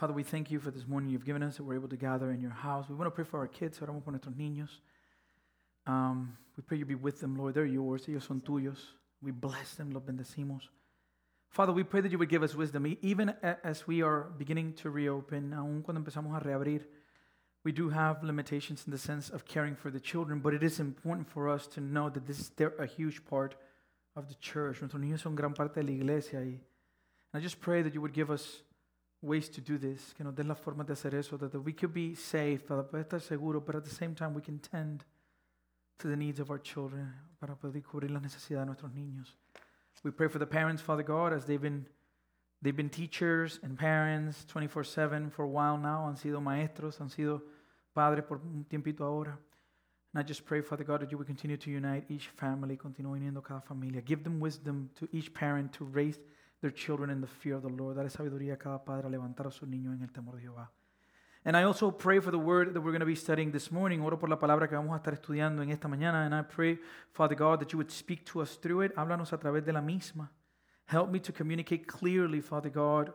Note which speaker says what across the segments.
Speaker 1: Father, we thank you for this morning you've given us that we're able to gather in your house. We want to pray for our kids, oramos por nuestros niños. Um, we pray you be with them, Lord. They're yours, ellos son tuyos. We bless them, los bendecimos. Father, we pray that you would give us wisdom, even as we are beginning to reopen, aun cuando empezamos a reabrir. We do have limitations in the sense of caring for the children, but it is important for us to know that this is they're a huge part of the church. Nuestros niños son gran parte de la iglesia. And I just pray that you would give us ways to do this, que nos des las formas de hacer eso, that we could be safe, para poder estar seguros, but at the same time we can tend to the needs of our children, para poder cubrir las necesidades de nuestros niños. We pray for the parents, Father God, as they've been They've been teachers and parents 24/7 for a while now. Han sido maestros, han sido padres por un tiempito ahora. And I just pray, Father God, that you would continue to unite each family, continúe uniendo cada familia. Give them wisdom to each parent to raise their children in the fear of the Lord. Dale sabiduría a cada padre a levantar a sus niños en el temor de Jehová. And I also pray for the word that we're going to be studying this morning. Oro por la palabra que vamos a estar estudiando en esta mañana. And I pray, Father God, that you would speak to us through it. Háblanos a través de la misma. Help me to communicate clearly, Father God,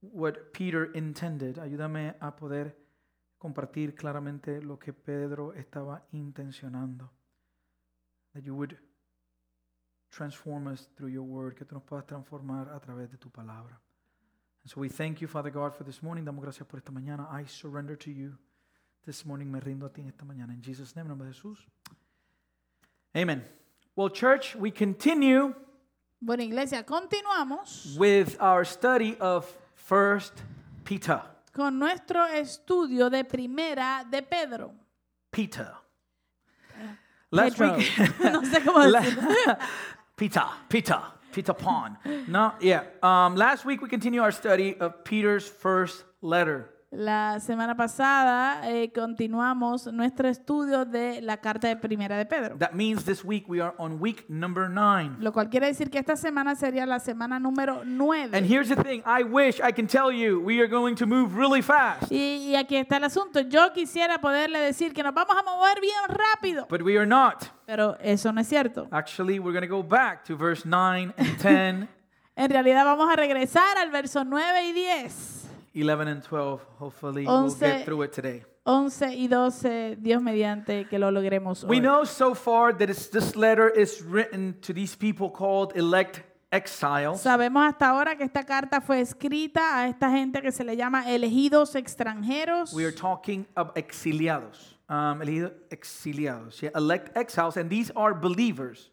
Speaker 1: what Peter intended. Ayúdame a poder compartir claramente lo que Pedro estaba intencionando. That you would transform us through your word, que tú nos puedas transformar a través de tu palabra. And so we thank you, Father God, for this morning. Damos gracias por esta mañana. I surrender to you. This morning me rindo a ti en esta mañana. In Jesus' name, en nombre de Jesús. Amen. Well, church, we continue
Speaker 2: Bueno, iglesia, continuamos
Speaker 1: with our study of First Peter.
Speaker 2: con nuestro estudio de primera de Pedro.
Speaker 1: Peter. Last
Speaker 2: Pedro.
Speaker 1: week,
Speaker 2: no sé cómo
Speaker 1: La-
Speaker 2: decirlo.
Speaker 1: Peter, Peter, Peter Pan. No, yeah. Um, last week we continue our study of Peter's first letter.
Speaker 2: La semana pasada eh, continuamos nuestro estudio de la carta de primera de Pedro.
Speaker 1: That means this week we are on week number nine.
Speaker 2: Lo cual quiere decir que esta semana sería la semana número
Speaker 1: And
Speaker 2: 9.
Speaker 1: here's the thing I wish I can tell you we are going to move really fast,
Speaker 2: Y, y aquí está el asunto. Yo quisiera poderle decir que nos vamos a mover bien rápido,
Speaker 1: but we are not.
Speaker 2: pero eso no es cierto.
Speaker 1: Actually, we're going to go back to verse 9 and 10,
Speaker 2: En realidad vamos a regresar al verso 9 y 10.
Speaker 1: 11 and 12. Hopefully, we'll get through it today.
Speaker 2: 11 y 12, Dios mediante que lo logremos
Speaker 1: We
Speaker 2: hoy.
Speaker 1: know so far that it's, this letter is written to these people called elect exiles.
Speaker 2: Sabemos hasta ahora que esta carta fue escrita a esta gente que se le llama elegidos extranjeros.
Speaker 1: We are talking of exiliados. Um, elegidos exiliados. Yeah, elect exiles, and these are believers.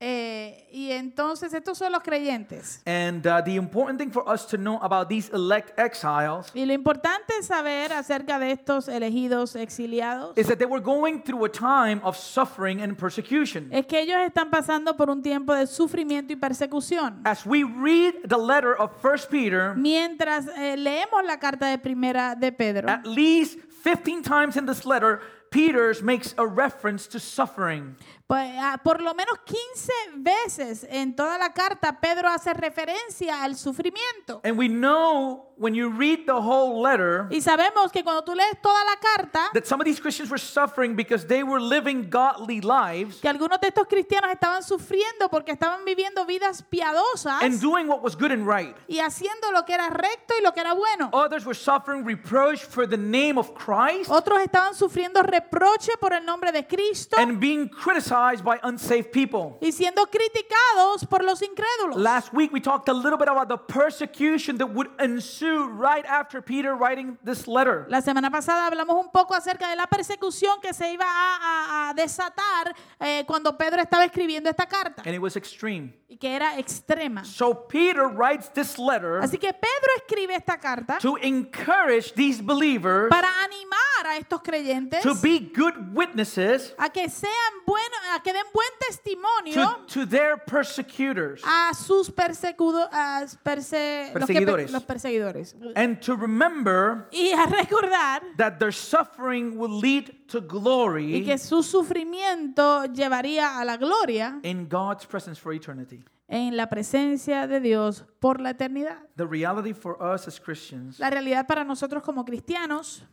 Speaker 2: Eh, y entonces estos son los creyentes.
Speaker 1: And uh, the important thing for us to know about these elect exiles
Speaker 2: Y lo importante es saber acerca de estos elegidos exiliados
Speaker 1: is that they were going through a time of suffering and persecution.
Speaker 2: es que ellos están pasando por un tiempo de sufrimiento y persecución.
Speaker 1: As we read the letter of First Peter,
Speaker 2: Mientras eh, leemos la carta de primera de Pedro,
Speaker 1: at least 15 times in this letter, Peter makes a reference to suffering.
Speaker 2: Pues, ah, por lo menos 15 veces en toda la carta Pedro hace referencia al sufrimiento.
Speaker 1: And we know when you read the whole letter
Speaker 2: Y sabemos que cuando tú lees toda la carta,
Speaker 1: that some of these Christians were suffering because they were living godly lives
Speaker 2: que algunos de estos cristianos estaban sufriendo porque estaban viviendo vidas piadosas
Speaker 1: and doing what was good and right.
Speaker 2: y haciendo lo que era recto y lo que era bueno.
Speaker 1: Others were suffering reproach for the name of Christ
Speaker 2: Otros estaban sufriendo reproche por el nombre de Cristo
Speaker 1: and being criticized by unsafe people.
Speaker 2: y siendo criticados por los incrédulos.
Speaker 1: Last week we talked a little bit about the persecution that would ensue right after Peter writing this letter.
Speaker 2: La semana pasada hablamos un poco acerca de la persecución que se iba a, a- a desatar eh, cuando Pedro estaba escribiendo esta carta
Speaker 1: And it was extreme.
Speaker 2: y que era extrema.
Speaker 1: So Peter writes this letter
Speaker 2: Así que Pedro escribe esta carta
Speaker 1: to encourage these believers
Speaker 2: para animar a estos creyentes
Speaker 1: to be good witnesses
Speaker 2: a que sean buenos, a que den buen testimonio
Speaker 1: to, to their persecutors
Speaker 2: a sus persecudo- a perse- los que per-
Speaker 1: Perseguidores.
Speaker 2: los perseguidores.
Speaker 1: and to remember
Speaker 2: Y a recordar
Speaker 1: that their suffering will lead to
Speaker 2: y
Speaker 1: glory
Speaker 2: que su sufrimiento llevaría a la gloria
Speaker 1: in God's presence for eternity.
Speaker 2: en la presencia de Dios por la eternidad.
Speaker 1: The reality for us as Christians
Speaker 2: La realidad para nosotros como cristianos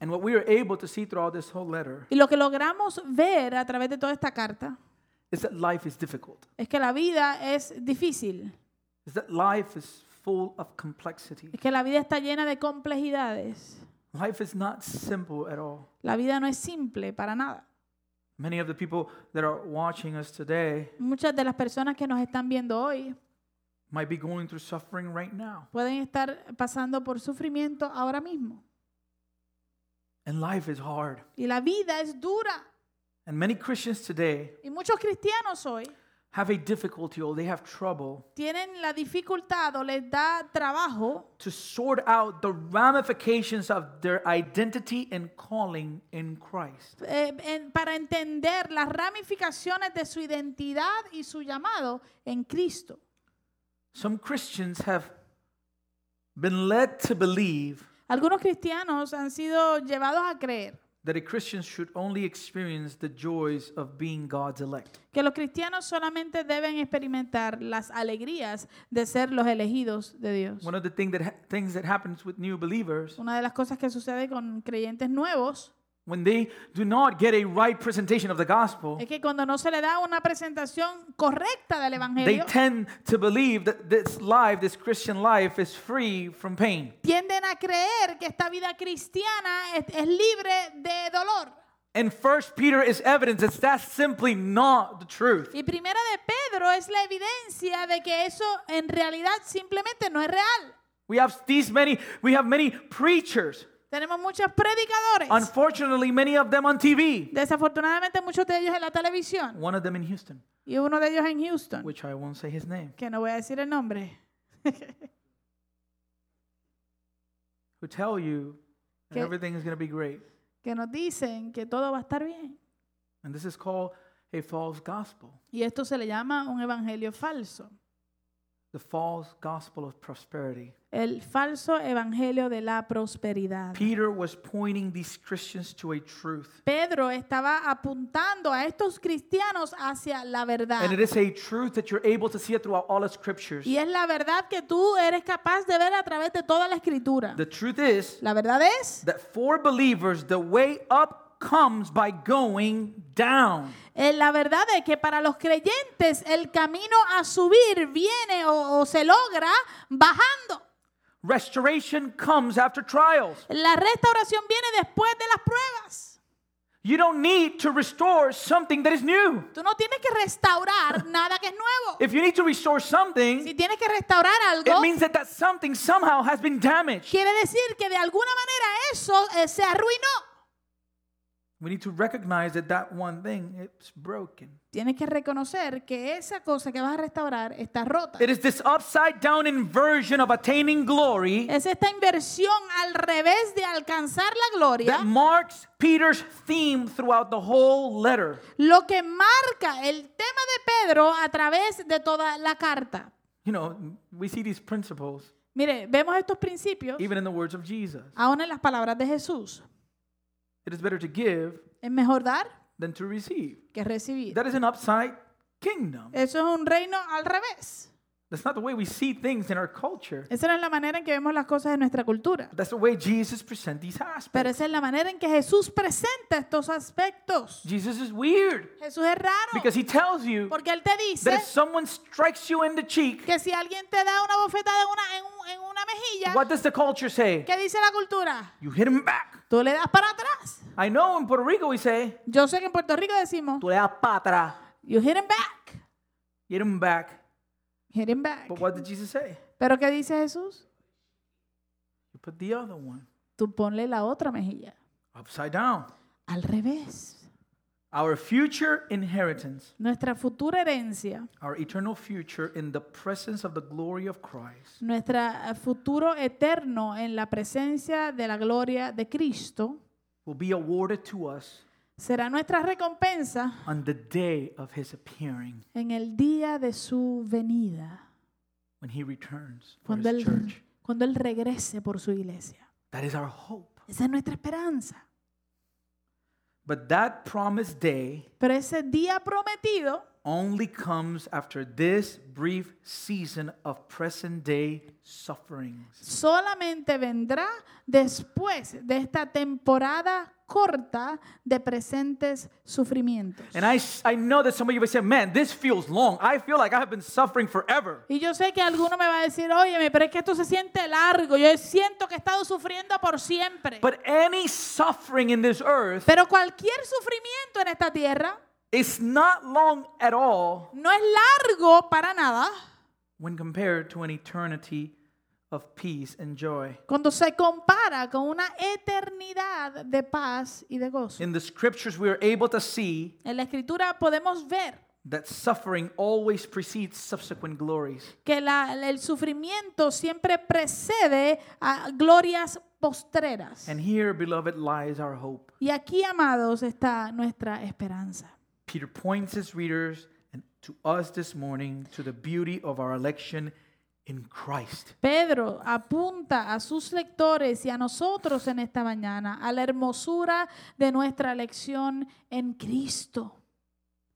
Speaker 1: and what we are able to see throughout this whole letter
Speaker 2: y lo que logramos ver a través de toda esta carta
Speaker 1: is that life is difficult.
Speaker 2: es que la vida es difícil,
Speaker 1: Is that life is full of complexity.
Speaker 2: es que la vida está llena de complejidades.
Speaker 1: Life is not simple at all.
Speaker 2: La vida no es simple para nada.
Speaker 1: Many of the people that are watching us today
Speaker 2: Muchas de las personas que nos están viendo hoy
Speaker 1: might be going through suffering right now.
Speaker 2: pueden estar pasando por sufrimiento ahora mismo.
Speaker 1: And life is hard.
Speaker 2: Y la vida es dura.
Speaker 1: And many Christians today
Speaker 2: Y muchos cristianos hoy
Speaker 1: have a difficulty or they have trouble
Speaker 2: tienen la dificultad o les da trabajo
Speaker 1: to sort out the ramifications of their identity and calling in Christ.
Speaker 2: eh, en- para entender las ramificaciones de su identidad y su llamado en Cristo.
Speaker 1: Some Christians have been led to believe
Speaker 2: Algunos cristianos han sido llevados a creer
Speaker 1: that a Christian should only experience the joys of being God's elect.
Speaker 2: que los cristianos solamente deben experimentar las alegrías de ser los elegidos de Dios.
Speaker 1: One of the thing that ha- things that happens with new believers
Speaker 2: Una de las cosas que sucede con creyentes nuevos
Speaker 1: when they do not get a right presentation of the gospel,
Speaker 2: es que cuando no se le da una presentación correcta del
Speaker 1: they
Speaker 2: Evangelio,
Speaker 1: tend to believe that this life, this Christian life, is free from pain.
Speaker 2: tienden a creer que esta vida cristiana es, es libre de dolor.
Speaker 1: And First Peter is evidence that that's simply not the truth.
Speaker 2: Y primera de Pedro es la evidencia de que eso en realidad simplemente no es real.
Speaker 1: We have these many, we have many preachers.
Speaker 2: Tenemos muchos predicadores.
Speaker 1: Unfortunately, many of them on TV.
Speaker 2: Desafortunadamente muchos de ellos en la televisión.
Speaker 1: One of them in Houston,
Speaker 2: Y uno de ellos en Houston,
Speaker 1: which I won't say his name,
Speaker 2: que no voy a decir el nombre,
Speaker 1: who tell you that
Speaker 2: Que-
Speaker 1: everything is going to be great.
Speaker 2: que nos dicen que todo va a estar bien.
Speaker 1: And this is called a false gospel,
Speaker 2: Y esto se le llama un evangelio falso.
Speaker 1: The false gospel of prosperity.
Speaker 2: El falso evangelio de la prosperidad.
Speaker 1: Peter was pointing these Christians to a truth.
Speaker 2: Pedro estaba apuntando a estos cristianos hacia la verdad.
Speaker 1: And it is a truth that you're able to see it throughout all the scriptures.
Speaker 2: Y es la verdad que tú eres capaz de ver a través de toda la escritura.
Speaker 1: The truth is
Speaker 2: La verdad es,
Speaker 1: that for believers, the way up comes by going down.
Speaker 2: eh, la verdad es que para los creyentes el camino a subir viene o, o se logra bajando.
Speaker 1: Restoration comes after trials.
Speaker 2: La restauración viene después de las pruebas.
Speaker 1: You don't need to restore something that is new.
Speaker 2: Tú no tienes que restaurar nada que es nuevo.
Speaker 1: If you need to restore something,
Speaker 2: Si tienes que restaurar
Speaker 1: it
Speaker 2: algo,
Speaker 1: means that that something somehow has been damaged.
Speaker 2: quiere decir que de alguna manera eso eh, se arruinó.
Speaker 1: We need to recognize that that one thing it's broken.
Speaker 2: Tienes que reconocer que esa cosa que vas a restaurar está rota.
Speaker 1: It is this upside down inversion of attaining glory
Speaker 2: Es esta inversión al revés de alcanzar la gloria
Speaker 1: that marks Peter's theme throughout the whole letter.
Speaker 2: lo que marca el tema de Pedro a través de toda la carta.
Speaker 1: You know, we see these principles
Speaker 2: Mire, vemos estos principios
Speaker 1: even in the words of Jesus.
Speaker 2: aún en las palabras de Jesús.
Speaker 1: It is better to give
Speaker 2: Es mejor dar
Speaker 1: than to receive.
Speaker 2: que recibir.
Speaker 1: That is an upside kingdom.
Speaker 2: Eso es un reino al revés.
Speaker 1: That's not the way we see things in our culture.
Speaker 2: Esa no es la manera en que vemos las cosas en nuestra cultura.
Speaker 1: That's the way Jesus presents these
Speaker 2: Pero
Speaker 1: aspects.
Speaker 2: esa es la manera en que Jesús presenta estos aspectos.
Speaker 1: Jesus is weird
Speaker 2: Jesús es raro
Speaker 1: because he tells you
Speaker 2: porque Él te dice
Speaker 1: that if someone strikes you in the cheek,
Speaker 2: que si alguien te da una bofetada en una, en, un- en una mejilla,
Speaker 1: what does the culture say?
Speaker 2: ¿qué dice la cultura?
Speaker 1: You hit him back.
Speaker 2: Tú le das para atrás.
Speaker 1: I know in Puerto Rico we say,
Speaker 2: Yo sé que en Puerto Rico decimos,
Speaker 1: tú le das para atrás.
Speaker 2: you hit him back.
Speaker 1: Hit him back.
Speaker 2: Hit him back.
Speaker 1: But what did Jesus say?
Speaker 2: ¿Pero qué dice Jesús?
Speaker 1: You put the other one
Speaker 2: Tú ponle la otra mejilla.
Speaker 1: upside down.
Speaker 2: Al revés.
Speaker 1: Our future inheritance,
Speaker 2: Nuestra futura herencia,
Speaker 1: our eternal future in the presence of the glory of Christ,
Speaker 2: nuestro futuro eterno en la presencia de la gloria de Cristo,
Speaker 1: will be awarded to us
Speaker 2: será nuestra recompensa
Speaker 1: on the day of his appearing
Speaker 2: en el día de su venida,
Speaker 1: when he returns for
Speaker 2: cuando
Speaker 1: his
Speaker 2: él,
Speaker 1: church.
Speaker 2: cuando él regrese por su iglesia.
Speaker 1: That is our hope.
Speaker 2: Esa es nuestra esperanza.
Speaker 1: But that promised day
Speaker 2: Pero ese día prometido
Speaker 1: only comes after this brief season of present day sufferings.
Speaker 2: solamente vendrá después de esta temporada corta de presentes sufrimientos.
Speaker 1: And I, s- I know that some of you may say, man, this feels long. I feel like I have been suffering forever.
Speaker 2: Y yo sé que alguno me va a decir, oye, pero es que esto se siente largo, yo siento que he estado sufriendo por siempre.
Speaker 1: But any suffering in this earth
Speaker 2: Pero cualquier sufrimiento en esta tierra
Speaker 1: is not long at all
Speaker 2: no es largo para nada
Speaker 1: when compared to an eternity of peace and joy.
Speaker 2: cuando se compara con una eternidad de paz y de gozo.
Speaker 1: In the scriptures, we are able to see
Speaker 2: En la escritura podemos ver
Speaker 1: that suffering always precedes subsequent glories.
Speaker 2: que la- el sufrimiento siempre precede a glorias postreras.
Speaker 1: And here, beloved, lies our hope.
Speaker 2: Y aquí, amados, está nuestra esperanza.
Speaker 1: Peter points his readers and to us this morning to the beauty of our election in Christ.
Speaker 2: Pedro apunta a sus lectores y a nosotros en esta mañana a la hermosura de nuestra elección en Cristo.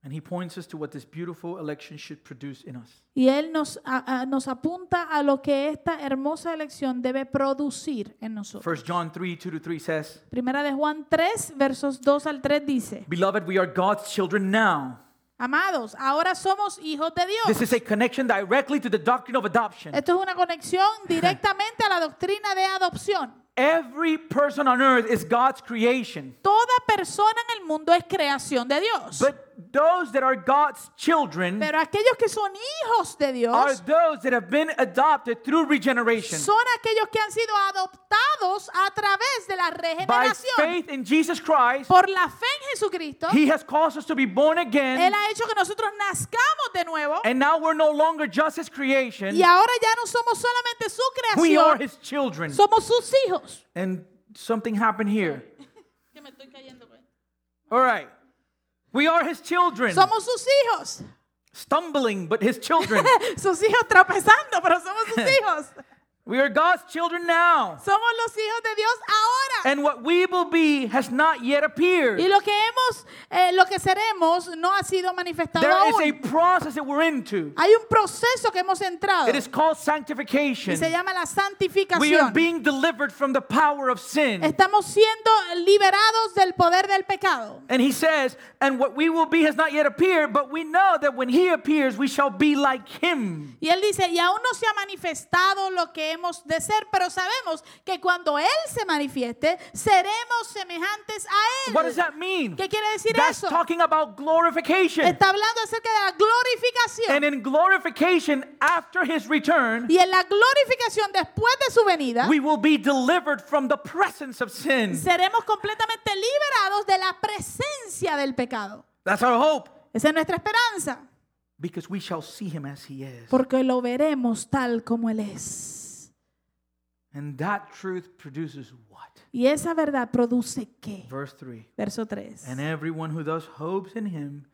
Speaker 1: And he points us to what this beautiful election should produce in us.
Speaker 2: Y Él nos, a- a- nos apunta a lo que esta hermosa elección debe producir en nosotros.
Speaker 1: 1 John 3 2 to 3 says,
Speaker 2: Primera de Juan 3, versos 2 al 3 dice,
Speaker 1: Beloved, we are God's children now.
Speaker 2: Amados, ahora somos hijos de Dios.
Speaker 1: This is a connection directly to the doctrine of adoption.
Speaker 2: Esto es una conexión directamente a la doctrina de adopción.
Speaker 1: Every person on earth is God's creation.
Speaker 2: Toda persona en el mundo es creación de Dios.
Speaker 1: But those that are God's children
Speaker 2: Pero aquellos que son hijos de
Speaker 1: are those that have been adopted through regeneration.
Speaker 2: son aquellos que han sido adoptados a través de la
Speaker 1: By
Speaker 2: regeneración.
Speaker 1: faith in Jesus Christ,
Speaker 2: Por la fe en Jesucristo,
Speaker 1: He has caused us to be born again,
Speaker 2: Él
Speaker 1: again.
Speaker 2: ha hecho que nosotros nazcamos de nuevo.
Speaker 1: And now we're no longer just His creation,
Speaker 2: Y ahora ya no somos solamente su
Speaker 1: we are
Speaker 2: creación,
Speaker 1: His children.
Speaker 2: somos sus hijos.
Speaker 1: And something happened here.
Speaker 2: Que me estoy cayendo, pues.
Speaker 1: All right. We are His children.
Speaker 2: Somos sus hijos.
Speaker 1: Stumbling, but His children.
Speaker 2: Sus hijos tropezando, pero somos sus hijos.
Speaker 1: We are God's children now.
Speaker 2: Somos los hijos de Dios ahora.
Speaker 1: And what we will be has not yet appeared.
Speaker 2: Y lo que hemos, eh, lo que seremos no ha sido manifestado
Speaker 1: There is a
Speaker 2: aún.
Speaker 1: process that we're into.
Speaker 2: Hay un proceso que hemos entrado
Speaker 1: It is called
Speaker 2: y
Speaker 1: sanctification.
Speaker 2: se llama la
Speaker 1: We are
Speaker 2: santificación.
Speaker 1: being delivered from the power of sin.
Speaker 2: Estamos siendo liberados del poder del pecado.
Speaker 1: And he says, and what we will be has not yet appeared, but we know that when he appears, we shall be like him.
Speaker 2: Y él dice, y aún no se ha manifestado lo que hemos de ser, pero sabemos que cuando Él se manifieste, seremos semejantes a
Speaker 1: What does
Speaker 2: Él.
Speaker 1: that mean?
Speaker 2: ¿Qué quiere decir
Speaker 1: That's
Speaker 2: eso?
Speaker 1: talking about glorification.
Speaker 2: Está hablando acerca de la glorificación.
Speaker 1: And in glorification, after his return,
Speaker 2: Y en la glorificación después de su venida,
Speaker 1: we will be delivered from the presence of sin.
Speaker 2: seremos completamente liberados de la presencia del pecado.
Speaker 1: That's our hope.
Speaker 2: Esa es nuestra esperanza,
Speaker 1: Because we shall see him as he is.
Speaker 2: porque lo veremos tal como Él es.
Speaker 1: And that truth produces what?
Speaker 2: Y esa verdad produce qué?
Speaker 1: Verse 3.
Speaker 2: Verso 3.
Speaker 1: And everyone who thus hopes in him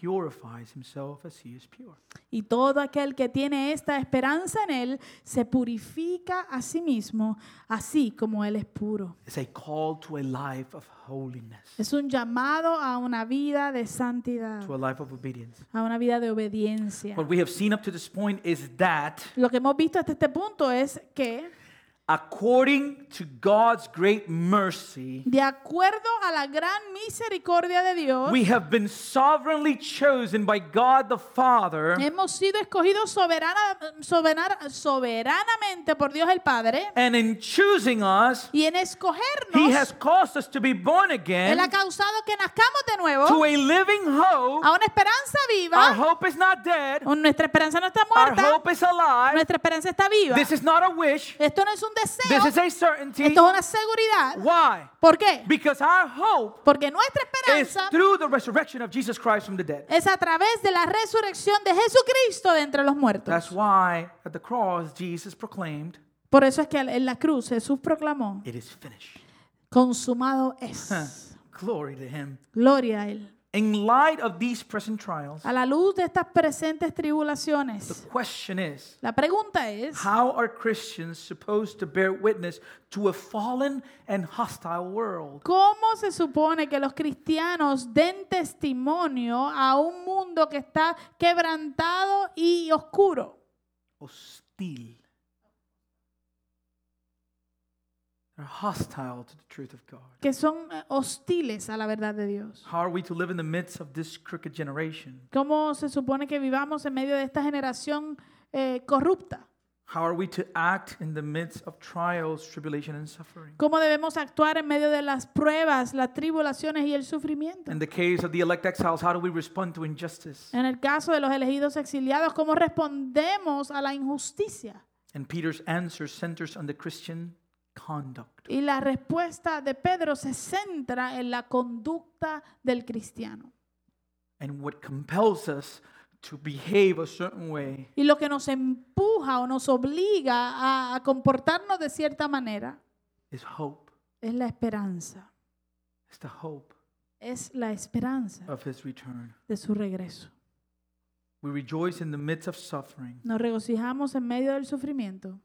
Speaker 1: purifies himself as he is pure.
Speaker 2: Y todo aquel que tiene esta esperanza en Él se purifica a sí mismo, así como Él es puro.
Speaker 1: It's a call to a life of holiness,
Speaker 2: Es un llamado a una vida de santidad,
Speaker 1: to a life of obedience.
Speaker 2: a una vida de obediencia.
Speaker 1: What we have seen up to this point is that
Speaker 2: Lo que hemos visto hasta este punto es que,
Speaker 1: according to God's great mercy,
Speaker 2: de acuerdo a la gran misericordia de Dios,
Speaker 1: we have been sovereignly chosen by God the Father,
Speaker 2: hemos sido escogidos soberana, soberana- soberanamente por Dios el Padre.
Speaker 1: and in choosing us,
Speaker 2: Y en escogernos, He
Speaker 1: has caused us to be born again.
Speaker 2: Él ha causado que nazcamos de nuevo
Speaker 1: to a living hope.
Speaker 2: a una esperanza viva.
Speaker 1: Our hope is not dead,
Speaker 2: Nuestra esperanza no está muerta.
Speaker 1: our hope is alive.
Speaker 2: Nuestra esperanza está viva.
Speaker 1: This is not a wish,
Speaker 2: Esto no es un
Speaker 1: this
Speaker 2: deseo.
Speaker 1: is a certainty.
Speaker 2: Esto es una seguridad.
Speaker 1: Why?
Speaker 2: ¿Por qué?
Speaker 1: Because our hope
Speaker 2: Porque nuestra
Speaker 1: is
Speaker 2: esperanza
Speaker 1: through the resurrection of Jesus Christ from the dead.
Speaker 2: es a través de la resurrección de Jesucristo de entre los muertos.
Speaker 1: That's why at the cross Jesus proclaimed,
Speaker 2: Por eso es que en la cruz Jesús proclamó,
Speaker 1: It is finished.
Speaker 2: consumado es.
Speaker 1: Glory to Him.
Speaker 2: Gloria a Él.
Speaker 1: In light of these present trials,
Speaker 2: A la luz de estas presentes
Speaker 1: the
Speaker 2: tribulaciones,
Speaker 1: question is
Speaker 2: la pregunta es,
Speaker 1: how are Christians supposed to bear witness to a fallen and hostile world?
Speaker 2: ¿cómo se supone que los cristianos den testimonio a un mundo que está quebrantado y oscuro?
Speaker 1: Hostil. They're hostile to the truth of God.
Speaker 2: que son eh, hostiles a la verdad de Dios.
Speaker 1: How are we to live in the midst of this crooked generation?
Speaker 2: ¿Cómo se supone que vivamos en medio de esta generación eh, corrupta?
Speaker 1: How are we to act in the midst of trials, tribulation, and suffering?
Speaker 2: ¿Cómo debemos actuar en medio de las pruebas, las tribulaciones y el sufrimiento?
Speaker 1: In the case of the elect exiles, how do we respond to injustice?
Speaker 2: En el caso de los elegidos exiliados, ¿cómo respondemos a la injusticia?
Speaker 1: And Peter's answer centers on the Christian conduct.
Speaker 2: Y la respuesta de Pedro se centra en la conducta del cristiano.
Speaker 1: And what compels us to behave a certain way
Speaker 2: Y lo que nos empuja o nos obliga a, a comportarnos de cierta manera
Speaker 1: is hope.
Speaker 2: es la esperanza.
Speaker 1: It's the hope
Speaker 2: Es la esperanza
Speaker 1: of his return.
Speaker 2: de su regreso.
Speaker 1: We rejoice in the midst of suffering
Speaker 2: Nos regocijamos en medio del sufrimiento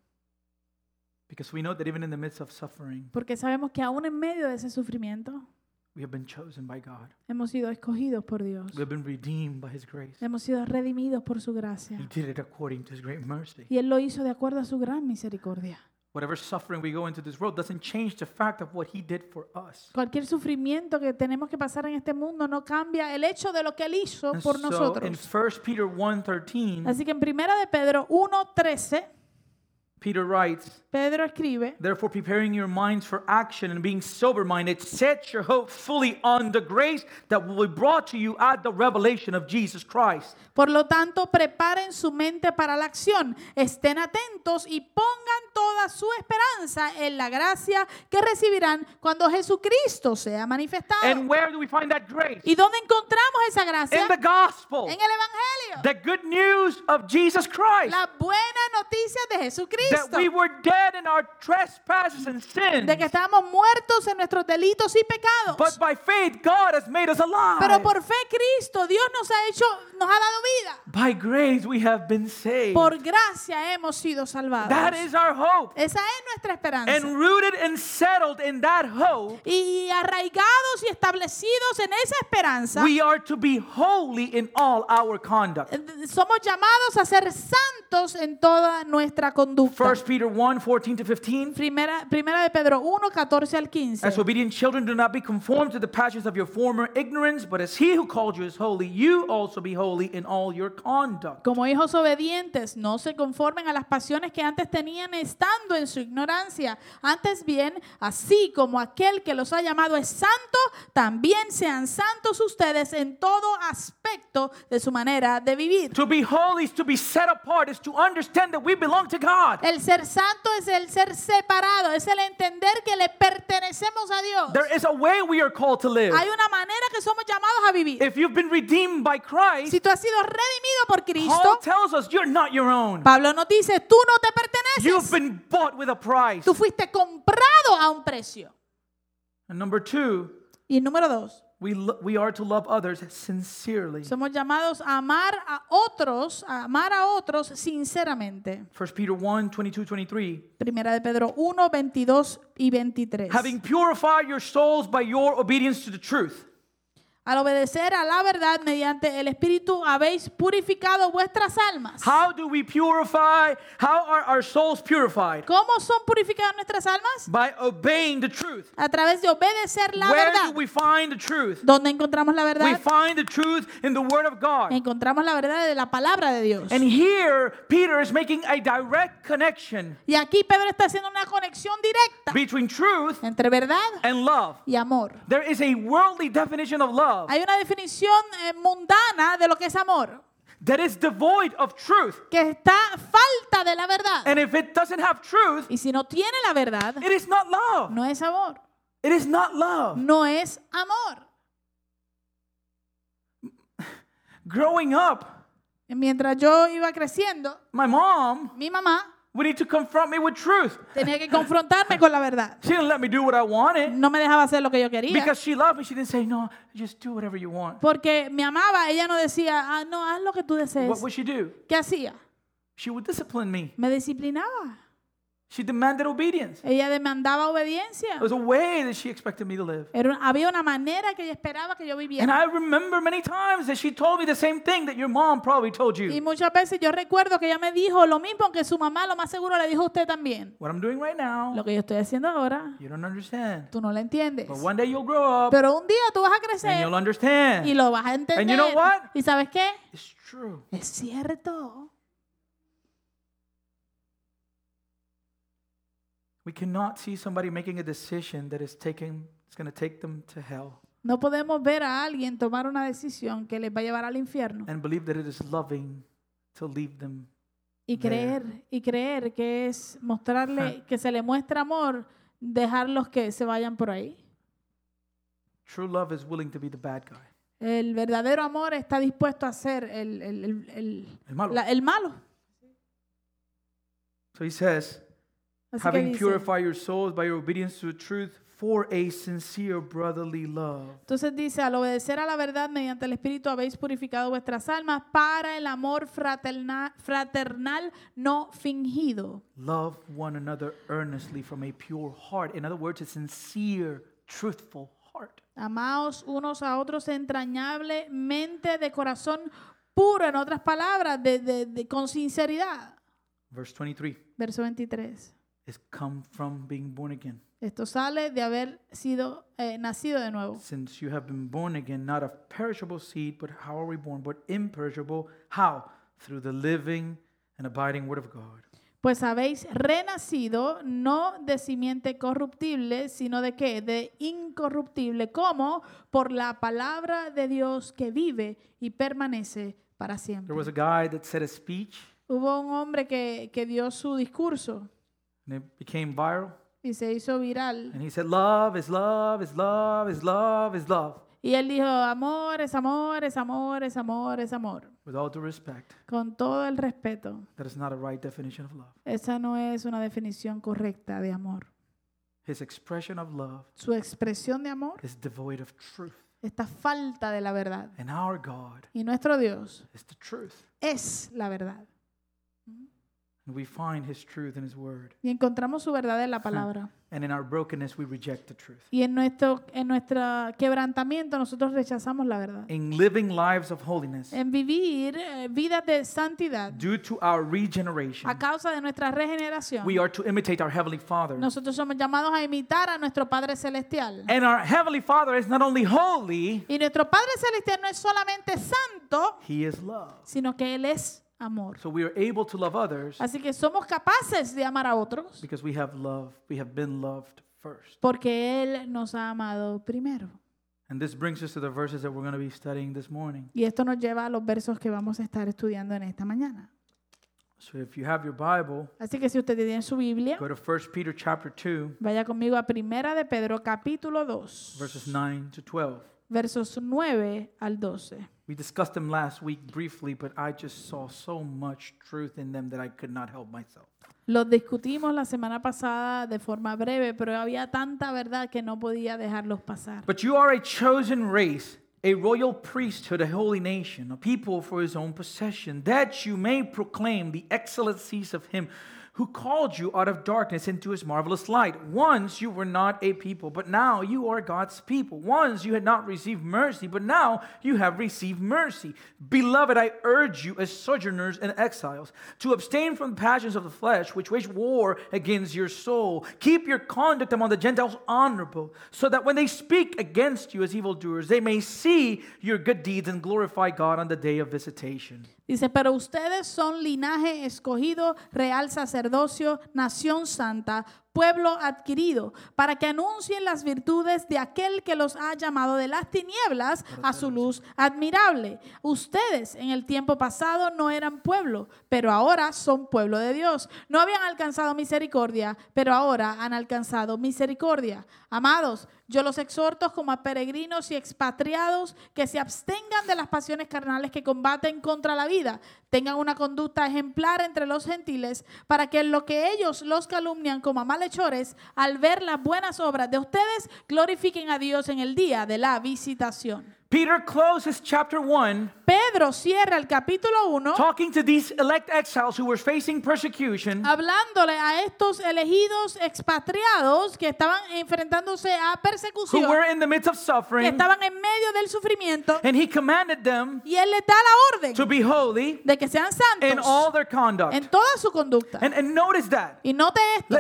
Speaker 1: because we know that even in the midst of suffering,
Speaker 2: porque sabemos que aún en medio de ese sufrimiento
Speaker 1: we have been chosen by God.
Speaker 2: hemos sido escogidos por Dios.
Speaker 1: We have been redeemed by his grace.
Speaker 2: Hemos sido redimidos por su gracia.
Speaker 1: He did it according to his great mercy.
Speaker 2: Y Él lo hizo de acuerdo a su gran misericordia.
Speaker 1: Whatever suffering we go into this world doesn't change the fact of what he did for us.
Speaker 2: Cualquier sufrimiento que tenemos que pasar en este mundo no cambia el hecho de lo que Él hizo
Speaker 1: And
Speaker 2: por
Speaker 1: so in
Speaker 2: nosotros.
Speaker 1: 1 Peter 1:13,
Speaker 2: Así que en primera de Pedro 1.13,
Speaker 1: Peter writes,
Speaker 2: Pedro escribe,
Speaker 1: Therefore, preparing your minds for action and being sober minded, set your hope fully on the grace that will be brought to you at the revelation of Jesus Christ.
Speaker 2: por lo tanto, preparen su mente para la acción, estén atentos y pongan toda su esperanza en la gracia que recibirán cuando Jesucristo sea manifestado.
Speaker 1: And where do we find that grace?
Speaker 2: ¿Y dónde encontramos esa gracia?
Speaker 1: In the gospel.
Speaker 2: En el Evangelio.
Speaker 1: The good news of Jesus Christ.
Speaker 2: La buena noticia de Jesucristo.
Speaker 1: That we were dead in our trespasses and sins.
Speaker 2: de que estábamos muertos en nuestros delitos y pecados.
Speaker 1: But by faith, God has made us alive.
Speaker 2: Pero por fe Cristo, Dios nos ha hecho, nos ha dado vida.
Speaker 1: By grace, we have been saved.
Speaker 2: Por gracia hemos sido salvados.
Speaker 1: That is our hope.
Speaker 2: Esa es nuestra esperanza.
Speaker 1: And rooted and settled in that hope,
Speaker 2: y arraigados y establecidos en esa esperanza,
Speaker 1: we are to be holy in all our conduct.
Speaker 2: somos llamados a ser santos en toda nuestra conducta.
Speaker 1: 1 Peter 1 14 to 15.
Speaker 2: Primera, primera de Pedro 1, 14 al 15.
Speaker 1: As obedient children, do not be conformed to the passions of your former ignorance, but as he who called you is holy, you also be holy in all your conduct.
Speaker 2: Como hijos obedientes, no se conformen a las pasiones que antes tenían estando en su ignorancia. Antes bien, así como aquel que los ha llamado es santo, también sean santos ustedes en todo aspecto de su manera de vivir.
Speaker 1: To be holy is to be set apart, is to understand that we belong to God.
Speaker 2: El ser santo es el ser separado, es el entender que le pertenecemos a Dios.
Speaker 1: There is a way we are called to live.
Speaker 2: Hay una manera que somos llamados a vivir.
Speaker 1: If you've been redeemed by Christ,
Speaker 2: Si tú has sido redimido por
Speaker 1: Paul
Speaker 2: Cristo,
Speaker 1: tells us you're not your own.
Speaker 2: Pablo nos dice, tú no te
Speaker 1: You've
Speaker 2: perteneces.
Speaker 1: been bought with a price.
Speaker 2: Tú fuiste comprado a un precio.
Speaker 1: And number two,
Speaker 2: Y número dos,
Speaker 1: we, we are to love others sincerely.
Speaker 2: somos llamados a amar a otros, a amar a otros sinceramente.
Speaker 1: 1 Peter 1 22 23.
Speaker 2: Primera de Pedro 1, 22 y 23.
Speaker 1: Having purified your souls by your obedience to the truth.
Speaker 2: Al obedecer a la verdad mediante el Espíritu habéis purificado vuestras almas.
Speaker 1: How do we purify? How are our souls purified?
Speaker 2: ¿Cómo son purificadas nuestras almas?
Speaker 1: By obeying the truth.
Speaker 2: A través de obedecer la
Speaker 1: Where
Speaker 2: verdad.
Speaker 1: do we find the truth?
Speaker 2: ¿Dónde encontramos la
Speaker 1: We
Speaker 2: verdad?
Speaker 1: find the truth in the Word of God.
Speaker 2: Encontramos la verdad de la palabra de Dios.
Speaker 1: And here, Peter is making a direct connection
Speaker 2: Y aquí Pedro está haciendo una conexión directa
Speaker 1: between truth
Speaker 2: entre verdad
Speaker 1: and love.
Speaker 2: y amor.
Speaker 1: There is a worldly definition of love
Speaker 2: Hay una definición eh, mundana de lo que es amor,
Speaker 1: that is devoid of truth.
Speaker 2: que está falta de la verdad.
Speaker 1: And if it doesn't have truth,
Speaker 2: Y si no tiene la verdad,
Speaker 1: it is not love.
Speaker 2: no es amor.
Speaker 1: It is not love.
Speaker 2: No es amor.
Speaker 1: Growing up,
Speaker 2: Mientras yo iba creciendo,
Speaker 1: my mom
Speaker 2: mi mamá
Speaker 1: We need to confront me with truth.
Speaker 2: Tenía que confrontarme con la verdad.
Speaker 1: She didn't let me do what I wanted
Speaker 2: No me dejaba hacer lo que yo quería.
Speaker 1: because she loved me. She didn't say, no, just do whatever you want.
Speaker 2: Porque me amaba, ella no decía, ah, no, haz lo que tú desees.
Speaker 1: What would she do?
Speaker 2: ¿Qué hacía?
Speaker 1: She would discipline me.
Speaker 2: Me disciplinaba.
Speaker 1: She demanded obedience.
Speaker 2: Ella demandaba obediencia.
Speaker 1: It was a way that she expected me to live.
Speaker 2: Era había una manera que ella esperaba que yo
Speaker 1: And
Speaker 2: viviera.
Speaker 1: I remember many times that she told me the same thing that your mom probably told
Speaker 2: Y
Speaker 1: you.
Speaker 2: muchas veces yo recuerdo que ella me dijo lo mismo que su mamá lo más seguro le dijo a usted también.
Speaker 1: What I'm doing right now,
Speaker 2: Lo que yo estoy haciendo ahora,
Speaker 1: you don't understand.
Speaker 2: tú no lo entiendes.
Speaker 1: But one day you'll grow up
Speaker 2: Pero un día tú vas a
Speaker 1: and
Speaker 2: crecer
Speaker 1: you'll understand.
Speaker 2: y lo vas a entender.
Speaker 1: And you know what?
Speaker 2: ¿Y sabes qué?
Speaker 1: It's true.
Speaker 2: Es cierto.
Speaker 1: We cannot see somebody making a decision that is taking it's going to take them to hell
Speaker 2: No podemos ver a alguien tomar una decisión que les va a llevar al infierno
Speaker 1: and believe that it is loving to leave them.
Speaker 2: y creer y creer que es mostrarle que se le muestra amor, dejarlos que se vayan por ahí.
Speaker 1: True love is willing to be the bad guy.
Speaker 2: El verdadero amor está dispuesto a ser el, el- el- el-
Speaker 1: El malo.
Speaker 2: la- el malo.
Speaker 1: So he says,
Speaker 2: Así
Speaker 1: having
Speaker 2: dice,
Speaker 1: purified your souls by your obedience to the truth for a sincere brotherly love.
Speaker 2: entonces dice, al obedecer a la verdad mediante el Espíritu habéis purificado vuestras almas para el amor fraterna- fraternal no fingido.
Speaker 1: Love one another earnestly from a pure heart. In other words, a sincere, truthful heart.
Speaker 2: Amaos unos a otros entrañablemente de corazón puro, en otras palabras, de, de- de- con sinceridad.
Speaker 1: Verse 23
Speaker 2: Verso 23.
Speaker 1: Is come from being born again.
Speaker 2: Esto sale de haber sido eh, nacido de nuevo.
Speaker 1: Since you have been born again, not of perishable seed, but how are we born? But imperishable. How? Through the living and abiding word of God.
Speaker 2: Pues habéis renacido no de simiente corruptible, sino de qué? De incorruptible, como por la palabra de Dios que vive y permanece para
Speaker 1: There
Speaker 2: siempre.
Speaker 1: was a guy that said a speech
Speaker 2: Hubo un hombre que, que dio su discurso
Speaker 1: and it became viral.
Speaker 2: y se hizo viral.
Speaker 1: And he said, Love is love, is love, is love, is love.
Speaker 2: Y él dijo, amor es amor, es amor, es amor, es amor.
Speaker 1: With all due respect,
Speaker 2: Con todo el respeto,
Speaker 1: that is not a right definition of love.
Speaker 2: esa no es una definición correcta de amor.
Speaker 1: His expression of love
Speaker 2: Su expresión de amor
Speaker 1: is devoid of truth.
Speaker 2: está falta de la verdad.
Speaker 1: And our God
Speaker 2: Y nuestro Dios
Speaker 1: is the truth.
Speaker 2: es la verdad.
Speaker 1: We find his truth in his word.
Speaker 2: Y encontramos su verdad en la palabra.
Speaker 1: And in our brokenness, we reject the truth.
Speaker 2: Y en nuestro, en nuestro quebrantamiento nosotros rechazamos la verdad.
Speaker 1: In living lives of holiness,
Speaker 2: En vivir eh, vidas de santidad
Speaker 1: due to our regeneration,
Speaker 2: a causa de nuestra regeneración,
Speaker 1: we are to imitate our Heavenly Father.
Speaker 2: nosotros somos llamados a imitar a nuestro Padre Celestial.
Speaker 1: And our Heavenly Father is not only holy,
Speaker 2: Y nuestro Padre Celestial no es solamente santo,
Speaker 1: He is love.
Speaker 2: sino que Él es amor.
Speaker 1: So we are able to love others
Speaker 2: Así que somos capaces de amar a otros
Speaker 1: because we have love, we have been loved first.
Speaker 2: porque Él nos ha amado primero.
Speaker 1: And this brings us to the verses that we're going to be studying this morning.
Speaker 2: Y esto nos lleva a los versos que vamos a estar estudiando en esta mañana.
Speaker 1: So if you have your Bible,
Speaker 2: Así que si usted tiene su Biblia,
Speaker 1: go to 1 Peter chapter 2,
Speaker 2: vaya conmigo a Primera de Pedro capítulo 2,
Speaker 1: verses 9 to 12.
Speaker 2: versos 9 al 12.
Speaker 1: We discussed them last week briefly, but I just saw so much truth in them that I could not help myself.
Speaker 2: Los discutimos la semana pasada de forma breve, pero había tanta verdad que no podía dejarlos pasar.
Speaker 1: But you are a chosen race, a royal priesthood, a holy nation, a people for his own possession, that you may proclaim the excellencies of him who called you out of darkness into his marvelous light. Once you were not a people, but now you are God's people. Once you had not received mercy, but now you have received mercy. Beloved, I urge you as sojourners and exiles to abstain from the passions of the flesh, which wage war against your soul. Keep your conduct among the Gentiles honorable, so that when they speak against you as evildoers, they may see your good deeds and glorify God on the day of visitation.
Speaker 2: Dice, pero ustedes son linaje escogido, real sacerdocio, nación santa, pueblo adquirido, para que anuncien las virtudes de aquel que los ha llamado de las tinieblas a su luz admirable. Ustedes en el tiempo pasado no eran pueblo, pero ahora son pueblo de Dios. No habían alcanzado misericordia, pero ahora han alcanzado misericordia. Amados, yo los exhorto como a peregrinos y expatriados que se abstengan de las pasiones carnales que combaten contra la vida, tengan una conducta ejemplar entre los gentiles, para que lo que ellos los calumnian como a malhechores, al ver las buenas obras de ustedes, glorifiquen a Dios en el día de la visitación.
Speaker 1: Peter closes chapter 1
Speaker 2: Pedro cierra el capítulo 1
Speaker 1: talking to these elect exiles who were facing persecution,
Speaker 2: hablándole a estos elegidos expatriados que estaban enfrentándose a
Speaker 1: who
Speaker 2: persecución,
Speaker 1: were in the midst of
Speaker 2: que
Speaker 1: suffering,
Speaker 2: estaban en medio del sufrimiento,
Speaker 1: and he commanded them
Speaker 2: y él les da la orden
Speaker 1: to be holy
Speaker 2: de que sean
Speaker 1: in all
Speaker 2: santos
Speaker 1: their conduct.
Speaker 2: en toda su conducta.
Speaker 1: And, and notice that.
Speaker 2: Y note esto,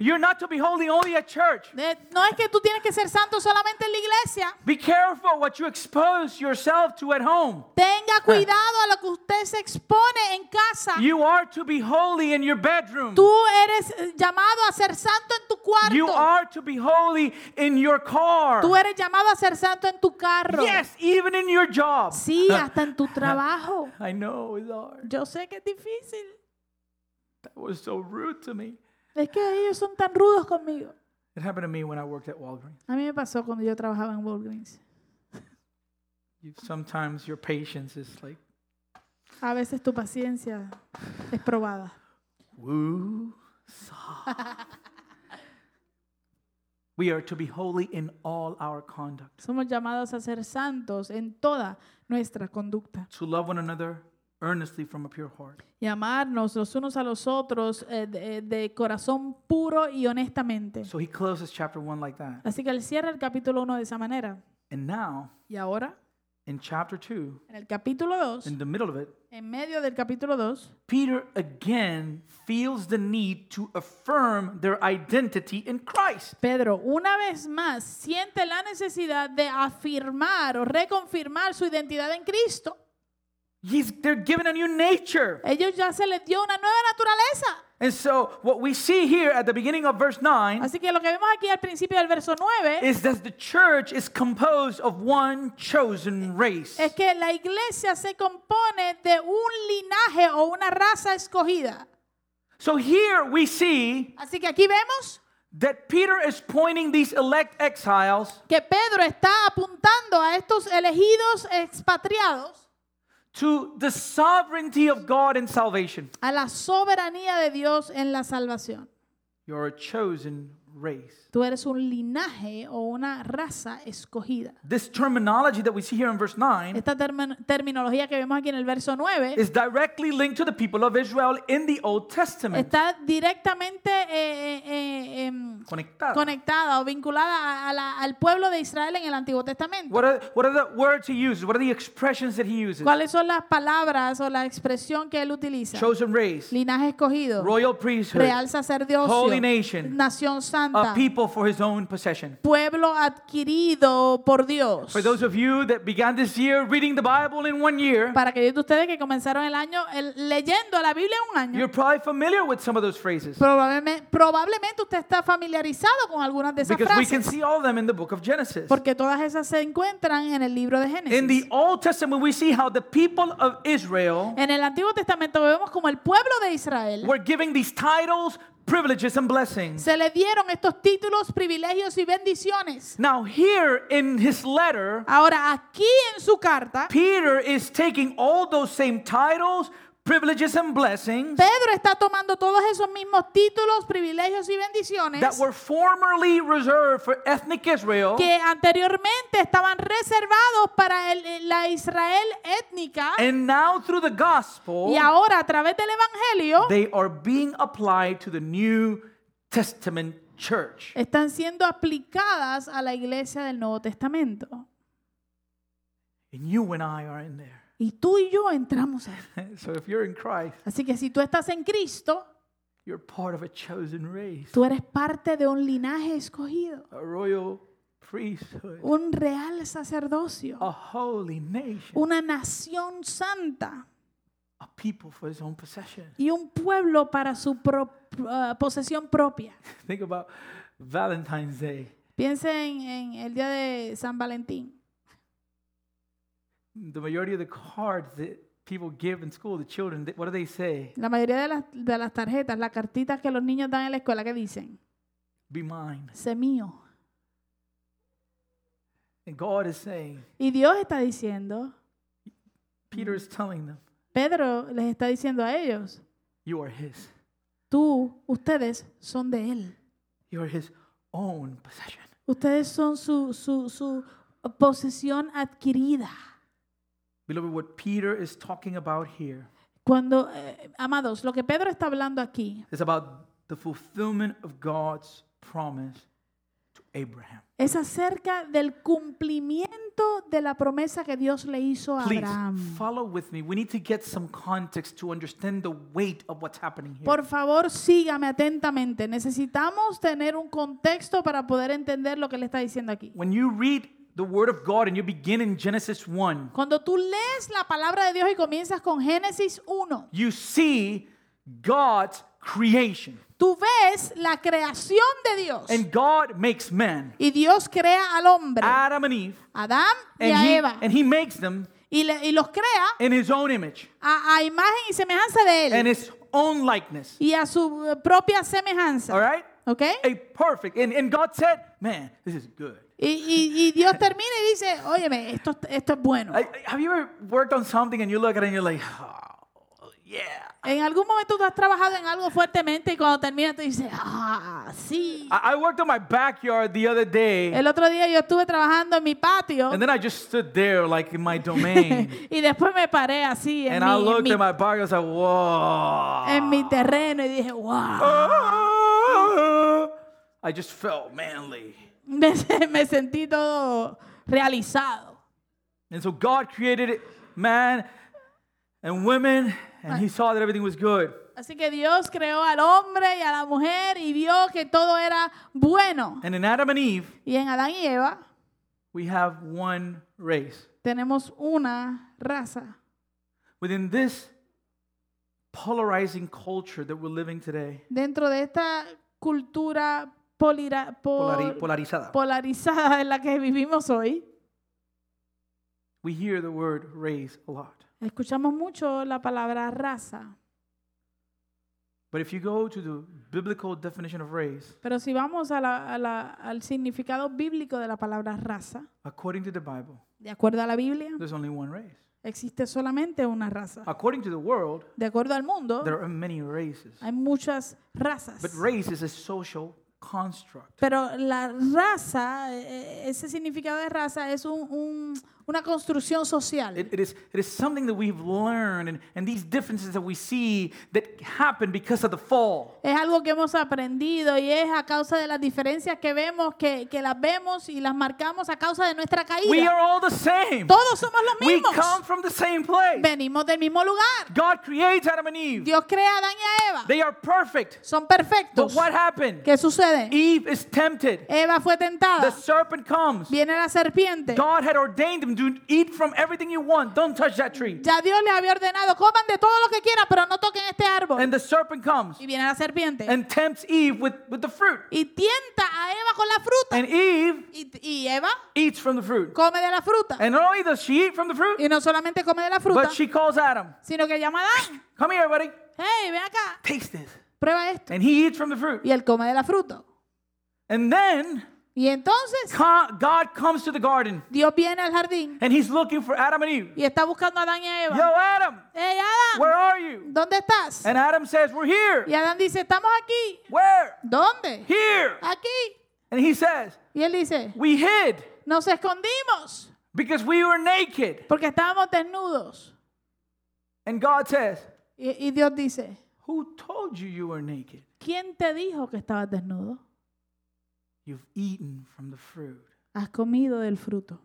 Speaker 1: You're not to be holy only at church.
Speaker 2: eh, no es que tú tienes que ser santo solamente en la iglesia.
Speaker 1: Be careful what you expose yourself to at home.
Speaker 2: Tenga cuidado a lo que usted se expone en casa.
Speaker 1: You are to be holy in your bedroom.
Speaker 2: Tú eres eh, llamado a ser santo en tu
Speaker 1: You
Speaker 2: cuarto.
Speaker 1: are to be holy in your car.
Speaker 2: Tú eres llamado a ser santo en tu carro.
Speaker 1: Yes, even in your job.
Speaker 2: Sí, hasta en tu trabajo.
Speaker 1: I know hard.
Speaker 2: Yo sé que es difícil.
Speaker 1: That was so rude to me.
Speaker 2: Es que ellos son tan rudos conmigo.
Speaker 1: It happened to me when I worked at Walgreens.
Speaker 2: A mí me pasó cuando yo trabajaba en Walgreens.
Speaker 1: You, sometimes your patience is like,
Speaker 2: A veces tu paciencia es probada.
Speaker 1: woo, We are to be holy in all our conduct,
Speaker 2: Somos llamados a ser santos en toda nuestra conducta.
Speaker 1: to love one another earnestly from a pure heart.
Speaker 2: Y amarnos los unos a los otros eh, de, de corazón puro y honestamente.
Speaker 1: So he closes chapter 1 like that.
Speaker 2: Así que él cierra el capítulo 1 de esa manera.
Speaker 1: And now,
Speaker 2: Y ahora,
Speaker 1: in chapter 2,
Speaker 2: en el capítulo 2,
Speaker 1: in the middle of it,
Speaker 2: en medio del capítulo 2,
Speaker 1: Peter again feels the need to affirm their identity in Christ.
Speaker 2: Pedro una vez más siente la necesidad de afirmar o reconfirmar su identidad en Cristo.
Speaker 1: He's, they're given a new nature.
Speaker 2: Ellos ya se les dio una nueva naturaleza.
Speaker 1: And so, what we see here at the beginning of verse 9
Speaker 2: Así que lo que vemos aquí al principio del verso 9
Speaker 1: is that the church is composed of one chosen race.
Speaker 2: es que la iglesia se compone de un linaje o una raza escogida.
Speaker 1: So, here we see
Speaker 2: Así que aquí vemos
Speaker 1: that Peter is pointing these elect exiles
Speaker 2: que Pedro está apuntando a estos elegidos expatriados
Speaker 1: to the sovereignty of God in salvation.
Speaker 2: a la soberanía de Dios en la salvación.
Speaker 1: You're a chosen race.
Speaker 2: Tú eres un linaje o una raza escogida.
Speaker 1: This terminology that we see here in verse 9
Speaker 2: Esta termin- terminología que vemos aquí en el verso 9
Speaker 1: is directly linked to the people of Israel in the Old Testament.
Speaker 2: está directamente eh, eh, eh, em,
Speaker 1: Conectada.
Speaker 2: conectada o vinculada a- a la- al pueblo de Israel en el Antiguo Testamento.
Speaker 1: What are, what are the words he uses? What are the expressions that he uses?
Speaker 2: ¿Cuáles son las palabras o la expresión que él utiliza?
Speaker 1: Chosen race,
Speaker 2: Linaje escogido,
Speaker 1: royal priesthood,
Speaker 2: real sacerdocio,
Speaker 1: holy nation,
Speaker 2: nación
Speaker 1: a
Speaker 2: santa,
Speaker 1: people for his own possession.
Speaker 2: pueblo adquirido por Dios.
Speaker 1: For those of you that began this year reading the Bible in one year,
Speaker 2: Para aquellos de ustedes que comenzaron el año el- leyendo la Biblia en un año,
Speaker 1: you're probably familiar with some of those phrases
Speaker 2: probablemente, probablemente usted está familiarizado con algunas de esas
Speaker 1: because we can
Speaker 2: frases,
Speaker 1: see all of them in the book of Genesis.
Speaker 2: porque todas esas se encuentran en el libro de
Speaker 1: In
Speaker 2: Génesis.
Speaker 1: the Old Testament, we see how the people of Israel
Speaker 2: En el Antiguo Testamento vemos como el pueblo de Israel
Speaker 1: were giving these titles, privileges, and blessings.
Speaker 2: se le dieron estos títulos, privilegios y bendiciones.
Speaker 1: Now, here in his letter,
Speaker 2: Ahora, aquí en su carta,
Speaker 1: Peter is taking all those same titles, privileges, and blessings
Speaker 2: Pedro está tomando todos esos mismos títulos, privilegios y bendiciones
Speaker 1: that were formerly reserved for ethnic Israel
Speaker 2: que anteriormente estaban reservados para el- la Israel étnica
Speaker 1: and now through the gospel
Speaker 2: y ahora a través del Evangelio
Speaker 1: they are being applied to the New Testament church.
Speaker 2: están siendo aplicadas a la iglesia del Nuevo Testamento.
Speaker 1: And you and I are in there.
Speaker 2: Y tú y yo entramos ahí.
Speaker 1: So if you're in Christ,
Speaker 2: Así que si tú estás en Cristo,
Speaker 1: you're part of a chosen race,
Speaker 2: tú eres parte de un linaje escogido,
Speaker 1: a royal priesthood,
Speaker 2: un real sacerdocio,
Speaker 1: a holy nation.
Speaker 2: una nación santa.
Speaker 1: a people for his own possession.
Speaker 2: y un pueblo para su pro- ah, posesión propia.
Speaker 1: Think about Valentine's Day.
Speaker 2: Piensen en el día de San Valentín.
Speaker 1: The majority of the cards that people give in school, the children, they- what do they say?
Speaker 2: La mayoría de las, de las tarjetas, las cartitas que los niños dan en la escuela, ¿qué dicen?
Speaker 1: Be mine.
Speaker 2: Sé mío.
Speaker 1: And God is saying,
Speaker 2: Y Dios está diciendo,
Speaker 1: Peter is telling them,
Speaker 2: Pedro les está diciendo a ellos,
Speaker 1: you are his.
Speaker 2: tú, ustedes son de Él.
Speaker 1: You are his own possession.
Speaker 2: Ustedes son su, su, su posesión adquirida.
Speaker 1: Beloved, what Peter is talking about here
Speaker 2: Cuando, eh, amados, lo que Pedro está hablando aquí
Speaker 1: is about the fulfillment of God's promise to Abraham.
Speaker 2: es acerca del cumplimiento de la promesa que Dios le hizo a
Speaker 1: Please
Speaker 2: Abraham.
Speaker 1: follow with me. We need to get some context to understand the weight of what's happening here.
Speaker 2: Por favor, sígame atentamente. Necesitamos tener un contexto para poder entender lo que le está diciendo aquí.
Speaker 1: When you read the word of God and you begin in Genesis 1,
Speaker 2: Cuando tú lees la palabra de Dios y comienzas con Génesis 1,
Speaker 1: you see God's creation.
Speaker 2: tú ves la creación de Dios.
Speaker 1: And God makes man,
Speaker 2: Y Dios crea al hombre,
Speaker 1: Adam and Eve,
Speaker 2: Adán y
Speaker 1: and
Speaker 2: a
Speaker 1: he,
Speaker 2: Eva.
Speaker 1: and he makes them
Speaker 2: Y, le- y los crea
Speaker 1: in his own image
Speaker 2: a, a imagen y semejanza de
Speaker 1: and
Speaker 2: él.
Speaker 1: his own likeness.
Speaker 2: Y a su eh, propia
Speaker 1: All
Speaker 2: semejanza.
Speaker 1: right?
Speaker 2: ¿Ok?
Speaker 1: A perfect. And, and God said, man, this is good.
Speaker 2: Y, y- y Dios termina y dice, óyeme, esto, esto es bueno.
Speaker 1: I, have you ever worked on something and you look at it and you're like, oh, yeah.
Speaker 2: En algún momento tú has trabajado en algo fuertemente y cuando termina tú dices, ah, sí.
Speaker 1: I, I worked on my backyard the other day
Speaker 2: El otro día yo estuve trabajando en mi patio
Speaker 1: and then I just stood there like in my domain.
Speaker 2: y después me paré así en,
Speaker 1: and
Speaker 2: mi,
Speaker 1: I
Speaker 2: en
Speaker 1: looked
Speaker 2: mi-
Speaker 1: at my backyard, I was like, whoa.
Speaker 2: en mi terreno y dije, wow.
Speaker 1: Ah. I just felt manly.
Speaker 2: Me, me sentí todo realizado.
Speaker 1: And so God created man and women, and He saw that everything was good.
Speaker 2: Así que Dios creó al hombre y a la mujer y vio que todo era bueno.
Speaker 1: And in Adam and Eve,
Speaker 2: Y en Adán y Eva
Speaker 1: we have one race.
Speaker 2: tenemos una raza.
Speaker 1: Within this polarizing culture that we're living today,
Speaker 2: Dentro de esta cultura polira- pol-
Speaker 1: polari- polarizada,
Speaker 2: polarizada en la que vivimos hoy,
Speaker 1: we hear the word race a lot.
Speaker 2: escuchamos mucho la palabra raza.
Speaker 1: But if you go to the biblical definition of race,
Speaker 2: Pero si vamos a la- a la- al significado bíblico de la palabra raza,
Speaker 1: according to the Bible,
Speaker 2: de acuerdo a la Biblia,
Speaker 1: there's only one race.
Speaker 2: existe solamente una raza.
Speaker 1: According to the world,
Speaker 2: De acuerdo al mundo,
Speaker 1: there are many races.
Speaker 2: hay muchas razas.
Speaker 1: But race is a social construct.
Speaker 2: Pero la raza, eh, ese significado de raza es un- un- una construcción social.
Speaker 1: It, it, is, it is something that we've learned, and, and these differences that we see that happen because of the fall.
Speaker 2: Es algo que hemos aprendido y es a causa de las diferencias que vemos, que, que las vemos y las marcamos a causa de nuestra
Speaker 1: We
Speaker 2: caída.
Speaker 1: are all the same.
Speaker 2: Todos somos los
Speaker 1: We
Speaker 2: mismos.
Speaker 1: come from the same place.
Speaker 2: Venimos del mismo lugar.
Speaker 1: God creates Adam and Eve.
Speaker 2: Dios crea a Adán y a Eva.
Speaker 1: They are perfect.
Speaker 2: Son
Speaker 1: But
Speaker 2: perfectos.
Speaker 1: what happened?
Speaker 2: ¿Qué sucede?
Speaker 1: Eve is tempted.
Speaker 2: Eva fue tentada.
Speaker 1: The serpent comes.
Speaker 2: Viene la serpiente.
Speaker 1: God had ordained them to eat from everything you want. Don't touch that tree.
Speaker 2: Ya Dios les había ordenado, coman de todo lo que quieran, pero no toquen este árbol.
Speaker 1: And the serpent comes
Speaker 2: Y viene la serpiente.
Speaker 1: and tempts Eve with, with the fruit.
Speaker 2: Y tienta a Eva con la fruta.
Speaker 1: And Eve
Speaker 2: Y, y Eva
Speaker 1: eats from the fruit.
Speaker 2: come de la fruta.
Speaker 1: And not only does she eat from the fruit,
Speaker 2: Y no solamente come de la fruta,
Speaker 1: but she calls Adam,
Speaker 2: sino que llama a Adán.
Speaker 1: Come here, buddy.
Speaker 2: Hey, ven acá,
Speaker 1: Taste this.
Speaker 2: Prueba esto.
Speaker 1: And he eats from the fruit.
Speaker 2: Y él come de la fruta.
Speaker 1: And then
Speaker 2: Y entonces
Speaker 1: God comes to the garden
Speaker 2: Dios viene al jardín
Speaker 1: and he's looking for Adam and Eve.
Speaker 2: y está buscando a Adán y a
Speaker 1: Yo, Adam,
Speaker 2: Hey, Adán,
Speaker 1: where are you?
Speaker 2: ¿dónde estás?
Speaker 1: And Adam says, We're here.
Speaker 2: Y Adán dice, estamos aquí.
Speaker 1: Where?
Speaker 2: ¿Dónde?
Speaker 1: Here.
Speaker 2: Aquí.
Speaker 1: And he says,
Speaker 2: Y él dice,
Speaker 1: We hid
Speaker 2: nos escondimos
Speaker 1: because we were naked.
Speaker 2: porque estábamos desnudos.
Speaker 1: And God says,
Speaker 2: Y, y Dios dice,
Speaker 1: Who told you you were naked?
Speaker 2: ¿quién te dijo que estabas desnudo?
Speaker 1: You've eaten from the fruit.
Speaker 2: Has comido del fruto.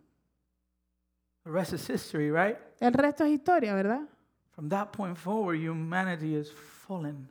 Speaker 1: The rest is history, right?
Speaker 2: El resto es historia, ¿verdad?
Speaker 1: From that point forward, humanity is fallen.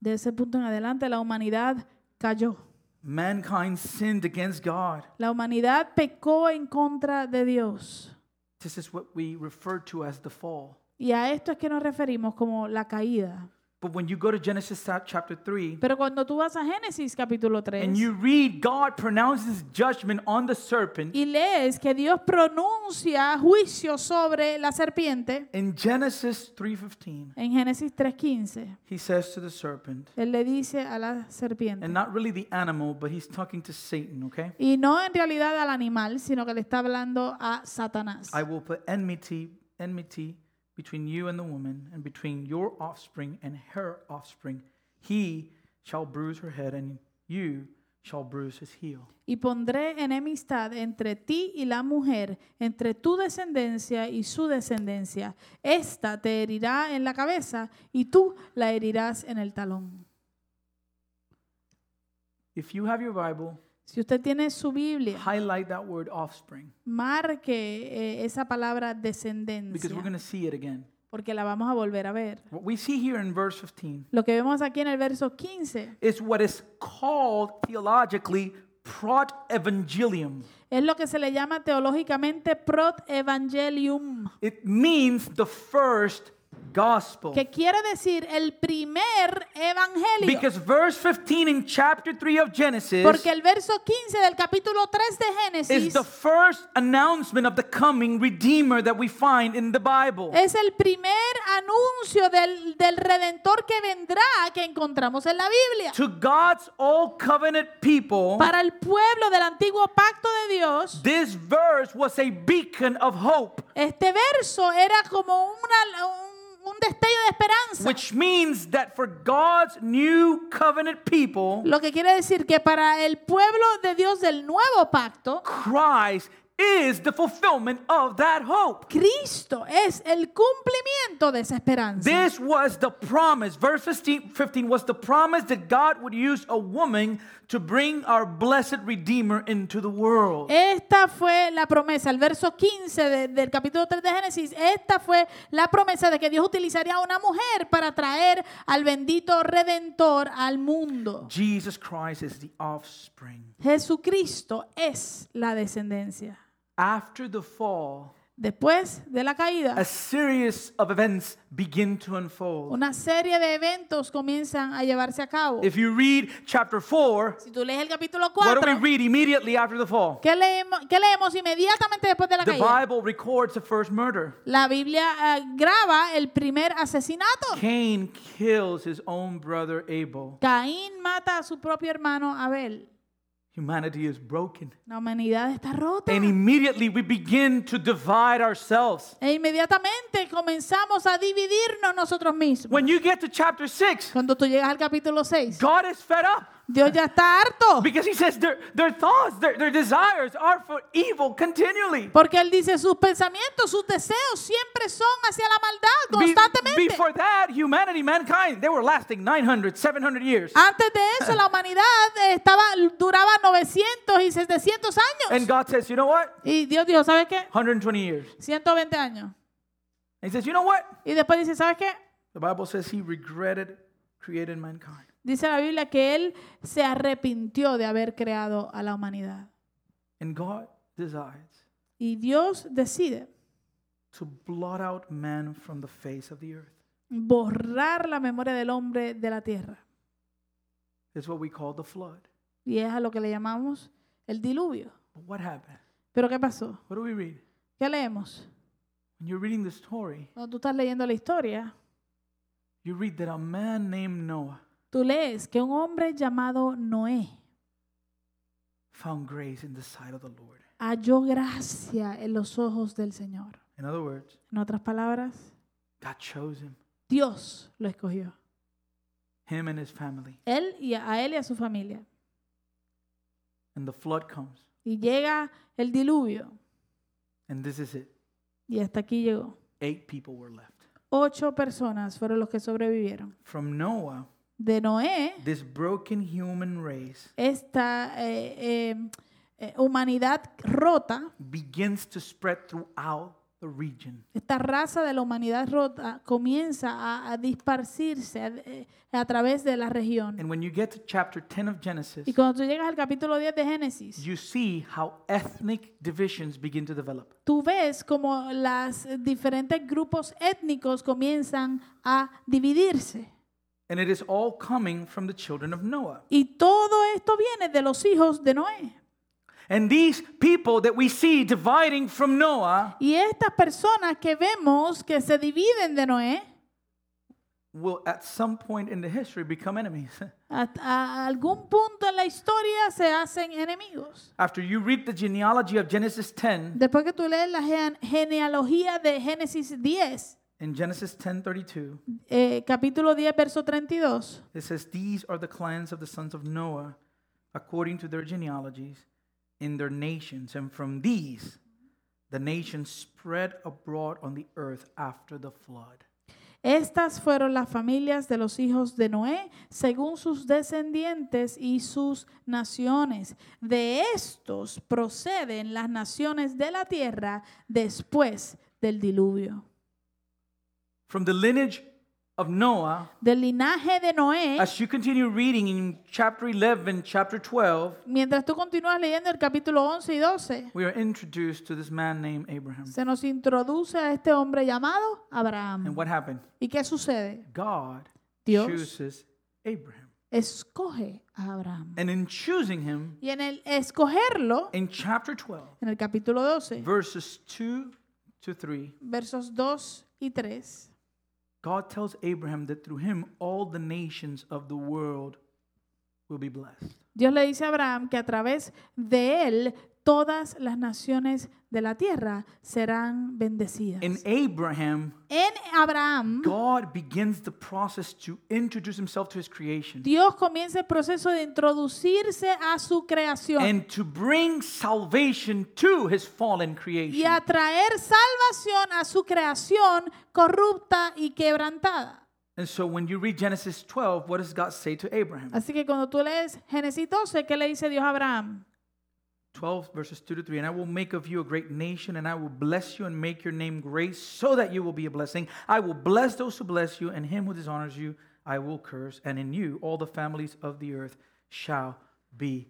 Speaker 2: De ese punto en adelante la humanidad cayó.
Speaker 1: Mankind sinned against God.
Speaker 2: La humanidad pecó en contra de Dios.
Speaker 1: This is what we refer to as the fall.
Speaker 2: Y a esto es que nos referimos como la caída.
Speaker 1: But when you go to Genesis cha- chapter 3
Speaker 2: Pero cuando tú vas a Génesis capítulo 3
Speaker 1: and you read God pronounces judgment on the serpent
Speaker 2: y lees que Dios pronuncia juicio sobre la serpiente,
Speaker 1: in Genesis 3:15,
Speaker 2: en Génesis 3.15,
Speaker 1: he says to the serpent,
Speaker 2: Él le dice a la serpiente,
Speaker 1: and not really the animal, but he's talking to Satan, okay?
Speaker 2: y no en realidad al animal, sino que le está hablando a Satanás.
Speaker 1: I will put enmity, enmity between you and the woman, and between your offspring and her offspring. He shall bruise her head, and you shall bruise his heel.
Speaker 2: Y pondré enemistad entre ti y la mujer, entre tu descendencia y su descendencia. Esta te herirá en la cabeza y tú la herirás en el talón.
Speaker 1: If you have your Bible,
Speaker 2: Si usted tiene su Biblia,
Speaker 1: highlight that word offspring
Speaker 2: marque eh, esa palabra
Speaker 1: because
Speaker 2: descendencia,
Speaker 1: we're going to see it again.
Speaker 2: porque la vamos a volver a ver.
Speaker 1: What we see here in verse 15
Speaker 2: Lo que vemos aquí en el verso 15
Speaker 1: is what is called theologically prot-evangelium.
Speaker 2: es lo que se le llama teológicamente prot-evangelium,
Speaker 1: It means the first gospel.
Speaker 2: que quiere decir el primer evangelio.
Speaker 1: Because verse 15 in chapter 3 of Genesis
Speaker 2: Porque el verso 15 del capítulo 3 de
Speaker 1: is
Speaker 2: Génesis
Speaker 1: the first announcement of the coming Redeemer that we find in the Bible.
Speaker 2: es el primer anuncio del, del redentor que vendrá que encontramos en la Biblia.
Speaker 1: To God's old covenant people,
Speaker 2: Para el pueblo del antiguo pacto de Dios,
Speaker 1: this verse was a beacon of hope,
Speaker 2: este verso era como una, un, un destello de esperanza.
Speaker 1: which means that for God's new covenant people,
Speaker 2: Lo que quiere decir que para el pueblo de Dios del nuevo pacto,
Speaker 1: Christ is the fulfillment of that hope.
Speaker 2: Cristo es el cumplimiento de esa esperanza.
Speaker 1: This was the promise. Verse 15, 15 was the promise that God would use a woman to bring our blessed Redeemer into the world.
Speaker 2: Esta fue la promesa, el verso 15 de- del capítulo 3 de Génesis, esta fue la promesa de que Dios utilizaría a una mujer para traer al bendito redentor al mundo.
Speaker 1: Jesus Christ is the offspring.
Speaker 2: Jesucristo es la descendencia.
Speaker 1: After the fall,
Speaker 2: Después de la caída,
Speaker 1: a series of events begin to unfold.
Speaker 2: una serie de eventos comienzan a llevarse a cabo.
Speaker 1: If you read chapter 4,
Speaker 2: Si tú lees el capítulo
Speaker 1: what do we
Speaker 2: 4,
Speaker 1: read immediately after the fall?
Speaker 2: ¿qué leemos, qué leemos inmediatamente después de la
Speaker 1: The
Speaker 2: caída?
Speaker 1: Bible records the first murder.
Speaker 2: La Biblia eh, graba el primer asesinato.
Speaker 1: Cain kills his own brother Abel.
Speaker 2: Caín mata a su propio hermano Abel.
Speaker 1: Humanity is broken.
Speaker 2: La humanidad está rota.
Speaker 1: And immediately we begin to divide ourselves.
Speaker 2: E inmediatamente comenzamos a dividirnos nosotros mismos.
Speaker 1: When you get to chapter 6,
Speaker 2: Cuando tú llegas al capítulo 6,
Speaker 1: God is fed up
Speaker 2: Dios ya está harto.
Speaker 1: because He says their, their thoughts, their, their desires are for evil continually.
Speaker 2: Porque Él dice, sus pensamientos, sus deseos siempre son hacia la maldad,
Speaker 1: Be-
Speaker 2: constantemente.
Speaker 1: before that, humanity, mankind, they were lasting 900, 700 years.
Speaker 2: Antes de eso, la humanidad estaba, duraba 900 y 700
Speaker 1: And
Speaker 2: años.
Speaker 1: God says, you know what?
Speaker 2: Y Dios dijo, ¿sabes qué?
Speaker 1: 120 years.
Speaker 2: 120 años.
Speaker 1: And He says, you know what?
Speaker 2: Y después dice, ¿sabes qué?
Speaker 1: The Bible says He regretted creating mankind.
Speaker 2: Dice la Biblia que Él se arrepintió de haber creado a la humanidad.
Speaker 1: And God decides
Speaker 2: Y Dios decide
Speaker 1: to blot out man from the face of the earth.
Speaker 2: borrar la memoria del hombre de la tierra.
Speaker 1: It's what we call the flood.
Speaker 2: Y es a lo que le llamamos el diluvio.
Speaker 1: But what happened?
Speaker 2: Pero ¿qué pasó?
Speaker 1: What do we read?
Speaker 2: ¿Qué leemos?
Speaker 1: When you're reading the story,
Speaker 2: Cuando tú estás leyendo la historia,
Speaker 1: you read that a man named Noah
Speaker 2: tú lees que un hombre llamado Noé
Speaker 1: found grace in the sight of the Lord.
Speaker 2: halló gracia en los ojos del Señor.
Speaker 1: In other words,
Speaker 2: En otras palabras,
Speaker 1: God chose him,
Speaker 2: Dios lo escogió.
Speaker 1: him and his family.
Speaker 2: Él y a, él y a su familia.
Speaker 1: And the flood comes.
Speaker 2: Y llega el diluvio.
Speaker 1: And this is it.
Speaker 2: Y hasta aquí llegó.
Speaker 1: Eight people were left.
Speaker 2: Ocho personas fueron los que sobrevivieron.
Speaker 1: From Noah,
Speaker 2: De Noé,
Speaker 1: this broken human race
Speaker 2: esta eh, eh, eh, humanidad rota
Speaker 1: begins to spread throughout the region.
Speaker 2: Esta raza de la humanidad rota comienza a, a disparsirse a, eh, a través de la región.
Speaker 1: And when you get to chapter 10 of Genesis,
Speaker 2: Y cuando tú llegas al capítulo 10 de Génesis,
Speaker 1: you see how ethnic divisions begin to develop.
Speaker 2: tú ves como los diferentes grupos étnicos comienzan a dividirse.
Speaker 1: And it is all coming from the children of Noah.
Speaker 2: Y todo esto viene de los hijos de Noé.
Speaker 1: And these people that we see dividing from Noah
Speaker 2: Y estas personas que vemos que se dividen de Noé,
Speaker 1: will at some point in the history become enemies.
Speaker 2: a, a algún punto en la historia se hacen enemigos.
Speaker 1: After you read the genealogy of Genesis 10,
Speaker 2: Después que tú lees la gene- genealogía de Génesis 10,
Speaker 1: in Genesis 10:32,
Speaker 2: eh, capítulo 10, verso 32,
Speaker 1: it says, "These are the clans of the sons of Noah, according to their genealogies, in their nations, and from these the nations spread abroad on the earth after the flood."
Speaker 2: Estas fueron las familias de los hijos de Noé, según sus descendientes y sus naciones. De estos proceden las naciones de la tierra después del diluvio.
Speaker 1: From the lineage of Noah,
Speaker 2: Del linaje de Noé,
Speaker 1: as you continue reading in chapter 11, chapter 12,
Speaker 2: mientras tú continúas leyendo el capítulo 11 y 12,
Speaker 1: we are introduced to this man named Abraham.
Speaker 2: se nos introduce a este hombre llamado Abraham.
Speaker 1: And what happened?
Speaker 2: ¿Y qué sucede?
Speaker 1: God
Speaker 2: Dios
Speaker 1: chooses Abraham.
Speaker 2: escoge a Abraham.
Speaker 1: And in choosing him,
Speaker 2: Y en el escogerlo,
Speaker 1: in chapter 12,
Speaker 2: en el capítulo 12,
Speaker 1: verses 2 to 3,
Speaker 2: versos 2 y 3,
Speaker 1: God tells Abraham that through him all the nations of the world will be blessed.
Speaker 2: Dios le dice a Abraham que a través de él todas las naciones de la tierra serán bendecidas.
Speaker 1: In Abraham,
Speaker 2: En Abraham,
Speaker 1: God begins the process to introduce himself to his creation
Speaker 2: Dios comienza el proceso de introducirse a su creación
Speaker 1: and to bring salvation to his fallen
Speaker 2: y
Speaker 1: creation.
Speaker 2: traer salvación a su creación corrupta y quebrantada.
Speaker 1: And so when you read Genesis 12, what does God say to Abraham?
Speaker 2: Así que cuando tú lees Génesis 12, ¿qué le dice Dios a Abraham?
Speaker 1: 12 verses 2 to 3 and i will make of you a great nation and i will bless you and make your name great so that you will be a blessing. I will bless those who bless you and him who dishonors you i will curse and in you all the families of the earth shall be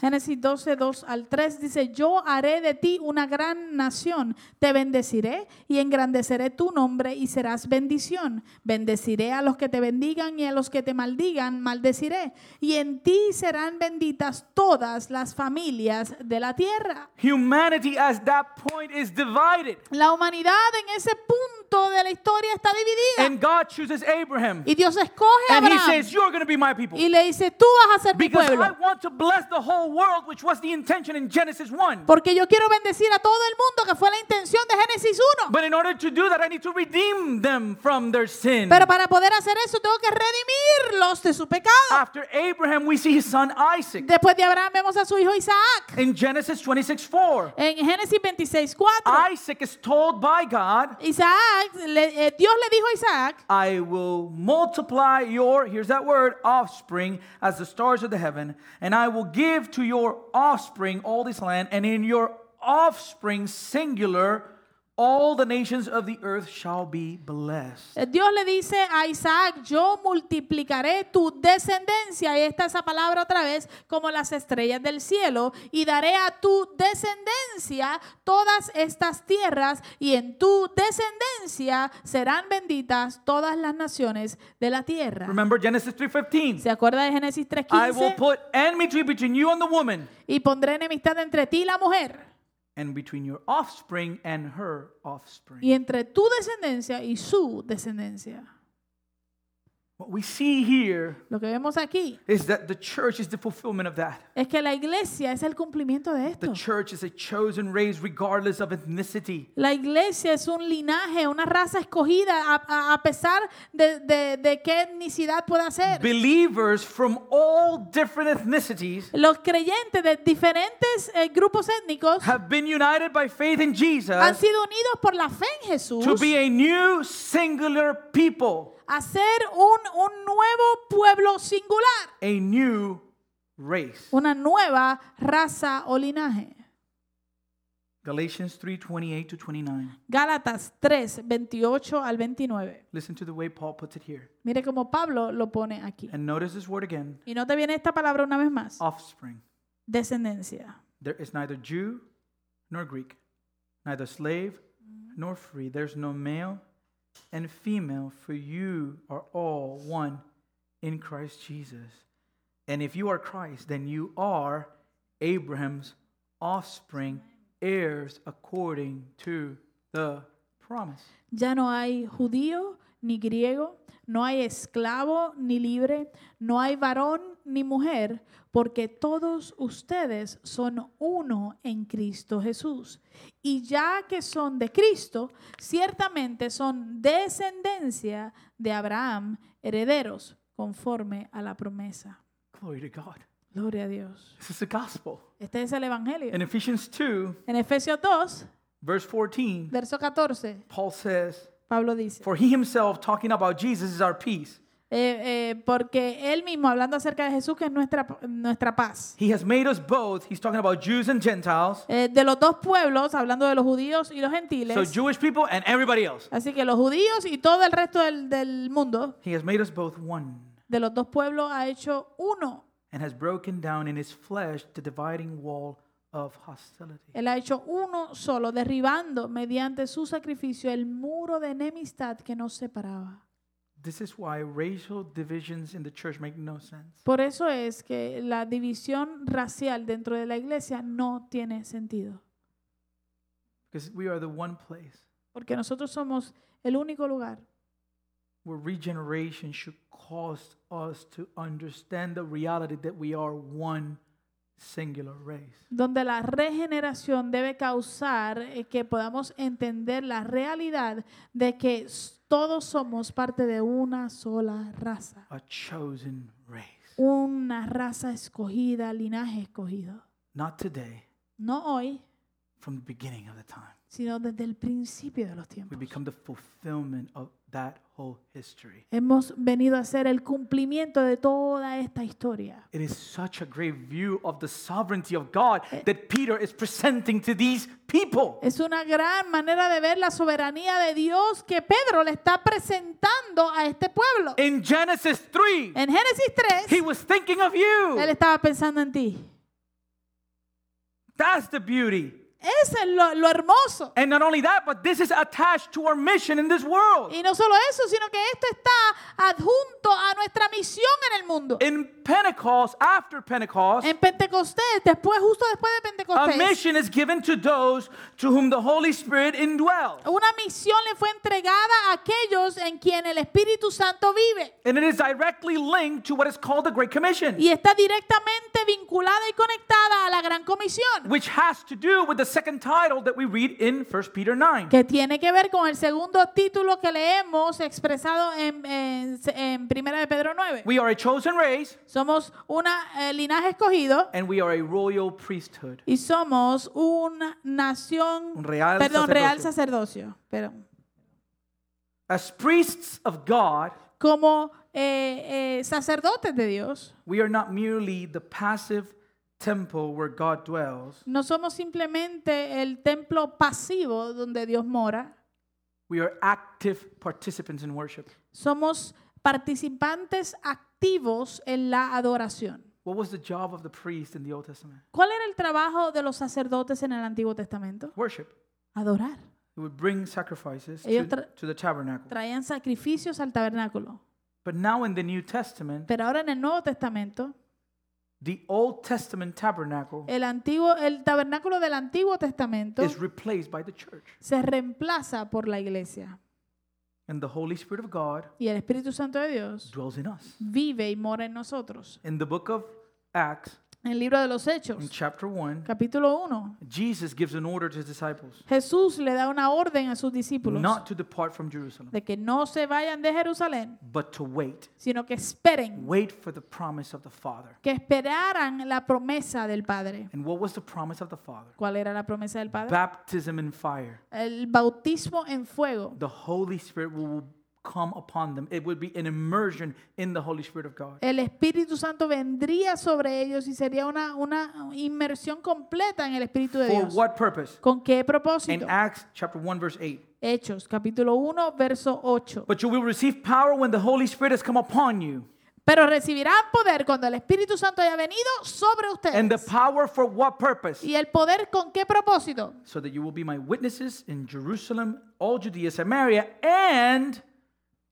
Speaker 2: Génesis 12, 2 al 3 dice, yo haré de ti una gran nación, te bendeciré y engrandeceré tu nombre y serás bendición. Bendeciré a los que te bendigan y a los que te maldigan, maldeciré. Y en ti serán benditas todas las familias de la tierra.
Speaker 1: humanity at that point is divided
Speaker 2: La humanidad en ese punto de la historia está dividida.
Speaker 1: and god chooses abraham
Speaker 2: Y Dios escoge a
Speaker 1: and he
Speaker 2: Abraham
Speaker 1: says you're going to be my people
Speaker 2: y le dice, tú vas a ser mi
Speaker 1: because i
Speaker 2: pueblo.
Speaker 1: want to bless the whole world which was the intention in genesis 1
Speaker 2: Porque yo quiero bendecir a todo el mundo, que fue la intención de Génesis 1.
Speaker 1: but in order to do that i need to redeem them from their sin
Speaker 2: Pero para poder hacer eso tengo que redimirlos de su pecado.
Speaker 1: After Abraham, we see his son Isaac.
Speaker 2: Después de Abraham vemos a su hijo Isaac.
Speaker 1: In Genesis 26 4,
Speaker 2: En Génesis 26, 4.
Speaker 1: Isaac is told by God,
Speaker 2: Isaac, le- eh, Dios le dijo a Isaac,
Speaker 1: I will multiply your, here's that word, offspring as the stars of the heaven, and I will give to your offspring all this land, and in your offspring, singular, all the nations of the earth shall be blessed.
Speaker 2: eh, Dios le dice a Isaac, yo multiplicaré tu descendencia, y esta esa palabra otra vez, como las estrellas del cielo, y daré a tu descendencia todas estas tierras, y en tu descendencia serán benditas todas las naciones de la tierra.
Speaker 1: Remember Genesis 3:15.
Speaker 2: ¿Se acuerda de Génesis
Speaker 1: I will
Speaker 2: 3:15?
Speaker 1: put enmity between you and the woman,
Speaker 2: Y pondré enemistad entre ti y la mujer,
Speaker 1: and between your offspring and her offspring.
Speaker 2: y entre tu descendencia y su descendencia.
Speaker 1: What we see here
Speaker 2: Lo que vemos aquí
Speaker 1: is that the church is the fulfillment of that.
Speaker 2: es que la iglesia es el cumplimiento de
Speaker 1: The
Speaker 2: esto.
Speaker 1: church is a chosen race regardless of ethnicity.
Speaker 2: La iglesia es un linaje, una raza escogida a, a- a pesar de, de- de qué etnicidad pueda ser.
Speaker 1: Believers from all different ethnicities
Speaker 2: Los creyentes de diferentes eh, grupos étnicos
Speaker 1: have been united by faith in
Speaker 2: han
Speaker 1: Jesus
Speaker 2: sido unidos por la fe en Jesús
Speaker 1: to be a new singular people,
Speaker 2: a ser un, un nuevo pueblo singular,
Speaker 1: a new race.
Speaker 2: una nueva raza o linaje.
Speaker 1: Galatians 3 28 to 29.
Speaker 2: Gálatas 3, 28 al 29.
Speaker 1: Listen to the way Paul puts it here.
Speaker 2: Mire cómo Pablo lo pone aquí.
Speaker 1: And notice this word again
Speaker 2: Y no te viene esta palabra una vez más.
Speaker 1: offspring.
Speaker 2: Descendencia.
Speaker 1: There is neither Jew nor Greek, neither slave nor free. There's no male and female, for you are all one in Christ Jesus. And if you are Christ, then you are Abraham's offspring, heirs according to the promise.
Speaker 2: Ya no hay judío ni griego, no hay esclavo ni libre, no hay varón ni mujer, porque todos ustedes son uno en Cristo Jesús. Y ya que son de Cristo, ciertamente son descendencia de Abraham, herederos, conforme a la promesa.
Speaker 1: Glory to God.
Speaker 2: Gloria a Dios.
Speaker 1: This is the gospel.
Speaker 2: Este es el Evangelio.
Speaker 1: In Ephesians 2,
Speaker 2: En Efesios 2,
Speaker 1: verse 14,
Speaker 2: verso 14,
Speaker 1: Paul says,
Speaker 2: Pablo dice,
Speaker 1: For he himself, talking about Jesus, is our peace.
Speaker 2: Eh, eh, porque él mismo, hablando acerca de Jesús, que es nuestra, nuestra paz.
Speaker 1: He has made us both. He's talking about Jews and Gentiles.
Speaker 2: Eh, de los dos pueblos, hablando de los judíos y los gentiles.
Speaker 1: So Jewish people and everybody else.
Speaker 2: Así que los judíos y todo el resto del, del mundo,
Speaker 1: He has made us both one
Speaker 2: de los dos pueblos, ha hecho uno.
Speaker 1: and has broken down in his flesh the dividing wall of hostility.
Speaker 2: Él ha hecho uno solo, derribando mediante su sacrificio el muro de enemistad que nos separaba.
Speaker 1: This is why racial divisions in the church make no sense.
Speaker 2: Por eso es que la división racial dentro de la iglesia no tiene sentido.
Speaker 1: Because we are the one place
Speaker 2: Porque nosotros somos el único lugar
Speaker 1: where regeneration should cause us to understand the reality that we are one singular race.
Speaker 2: donde la regeneración debe causar eh, que podamos entender la realidad de que s- todos somos parte de una sola raza,
Speaker 1: A chosen race.
Speaker 2: una raza escogida, linaje escogido.
Speaker 1: Not today,
Speaker 2: No hoy,
Speaker 1: from the beginning of the time.
Speaker 2: sino desde el principio de los
Speaker 1: We
Speaker 2: tiempos.
Speaker 1: become the fulfillment of that whole history.
Speaker 2: Hemos venido a ser el cumplimiento de toda esta historia.
Speaker 1: It is such a great view of the sovereignty of God that Peter is presenting to these people.
Speaker 2: Es una gran manera de ver la soberanía de Dios que Pedro le está presentando a este pueblo.
Speaker 1: In Genesis 3,
Speaker 2: En Génesis 3,
Speaker 1: he was thinking of you.
Speaker 2: él estaba pensando en ti.
Speaker 1: That's the beauty.
Speaker 2: Es lo, lo hermoso.
Speaker 1: And not only that, but this is attached to our mission in this world.
Speaker 2: Y no solo eso, sino que esto está adjunto a nuestra misión en el mundo.
Speaker 1: In Pentecost, after Pentecost,
Speaker 2: En Pentecostés, después, justo después de
Speaker 1: a
Speaker 2: Pentecostés,
Speaker 1: mission is given to those to whom the Holy Spirit indwells.
Speaker 2: una misión le fue entregada a aquellos en quien el Espíritu Santo vive.
Speaker 1: And it is directly linked to what is called the Great Commission,
Speaker 2: Y está directamente vinculada y conectada a la Gran Comisión.
Speaker 1: which has to do with the second title that we read in 1 Peter 9.
Speaker 2: que tiene que ver con el segundo título que leemos expresado en, en, en Primera de Pedro 9.
Speaker 1: We are a chosen race,
Speaker 2: Somos una eh, linaje escogido
Speaker 1: and we are a royal priesthood.
Speaker 2: y somos una nación,
Speaker 1: Un real
Speaker 2: perdón, real
Speaker 1: sacerdocio.
Speaker 2: sacerdocio. Perdón.
Speaker 1: As priests of God,
Speaker 2: Como eh, eh, sacerdotes de Dios,
Speaker 1: we are not merely the passive temple where God dwells.
Speaker 2: no somos simplemente el templo pasivo donde Dios mora,
Speaker 1: We are active participants in worship.
Speaker 2: somos participantes activos en la adoración.
Speaker 1: What was the job of the priest in the Old Testament?
Speaker 2: ¿Cuál era el trabajo de los sacerdotes en el Antiguo Testamento?
Speaker 1: Worship.
Speaker 2: Adorar.
Speaker 1: They would bring sacrifices
Speaker 2: Ellos
Speaker 1: to, to the tabernacle.
Speaker 2: Traían sacrificios al tabernáculo.
Speaker 1: But now in the New Testament,
Speaker 2: Pero ahora en el Nuevo Testamento,
Speaker 1: the Old Testament tabernacle
Speaker 2: el, antiguo, el tabernáculo del Antiguo Testamento
Speaker 1: is replaced by the church.
Speaker 2: se reemplaza por la iglesia.
Speaker 1: And the Holy Spirit of God
Speaker 2: Y el Espíritu Santo de Dios
Speaker 1: dwells in us.
Speaker 2: vive y mora en nosotros.
Speaker 1: In the book of Acts,
Speaker 2: En el libro de los
Speaker 1: in
Speaker 2: Hechos,
Speaker 1: chapter 1,
Speaker 2: capítulo 1,
Speaker 1: Jesus gives an order to his disciples
Speaker 2: Jesús le da una orden a sus discípulos
Speaker 1: not to depart from Jerusalem,
Speaker 2: de que no se vayan de Jerusalén,
Speaker 1: but to wait.
Speaker 2: sino que esperen,
Speaker 1: Wait for the promise of the Father.
Speaker 2: que esperaran la promesa del Padre.
Speaker 1: And what was the promise of the Father?
Speaker 2: ¿Cuál era la promesa del Padre?
Speaker 1: Baptism in fire.
Speaker 2: El bautismo en fuego.
Speaker 1: The Holy Spirit will come upon them. It would be an immersion in the Holy Spirit of God.
Speaker 2: El Espíritu Santo vendría sobre ellos y sería una, una inmersión completa en el Espíritu de
Speaker 1: For
Speaker 2: Dios.
Speaker 1: what purpose?
Speaker 2: ¿Con qué
Speaker 1: In
Speaker 2: propósito?
Speaker 1: Acts chapter 1 verse 8.
Speaker 2: Hechos, capítulo 1, verso 8.
Speaker 1: But you will receive power when the Holy Spirit has come upon you.
Speaker 2: Pero recibirán poder cuando el Espíritu Santo haya venido sobre
Speaker 1: And the
Speaker 2: ustedes.
Speaker 1: power for what purpose?
Speaker 2: ¿Y el poder con qué propósito?
Speaker 1: So that you will be my witnesses in Jerusalem, all Judea, Samaria, and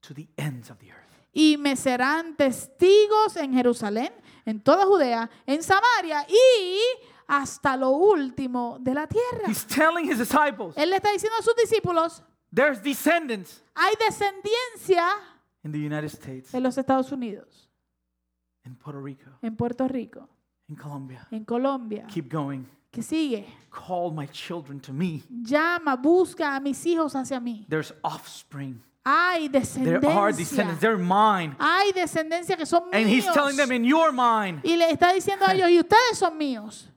Speaker 1: to the ends of the earth.
Speaker 2: Y me serán testigos en Jerusalén, en toda Judea, en Samaria y hasta lo último de la tierra.
Speaker 1: He's telling his disciples,
Speaker 2: Él le está diciendo a sus discípulos,
Speaker 1: there's descendants
Speaker 2: hay descendencia
Speaker 1: in the United States,
Speaker 2: en los Estados Unidos,
Speaker 1: in Puerto Rico,
Speaker 2: en Puerto Rico,
Speaker 1: in Colombia.
Speaker 2: en Colombia,
Speaker 1: Keep going.
Speaker 2: que sigue.
Speaker 1: Call my children to me.
Speaker 2: Llama, busca a mis hijos hacia mí.
Speaker 1: There's offspring.
Speaker 2: Hay
Speaker 1: There are descendants.
Speaker 2: descendencia.
Speaker 1: They're mine.
Speaker 2: Hay descendencia que son
Speaker 1: And he's
Speaker 2: míos.
Speaker 1: telling them, in your mind.
Speaker 2: Y le está diciendo a ellos, y ustedes son míos.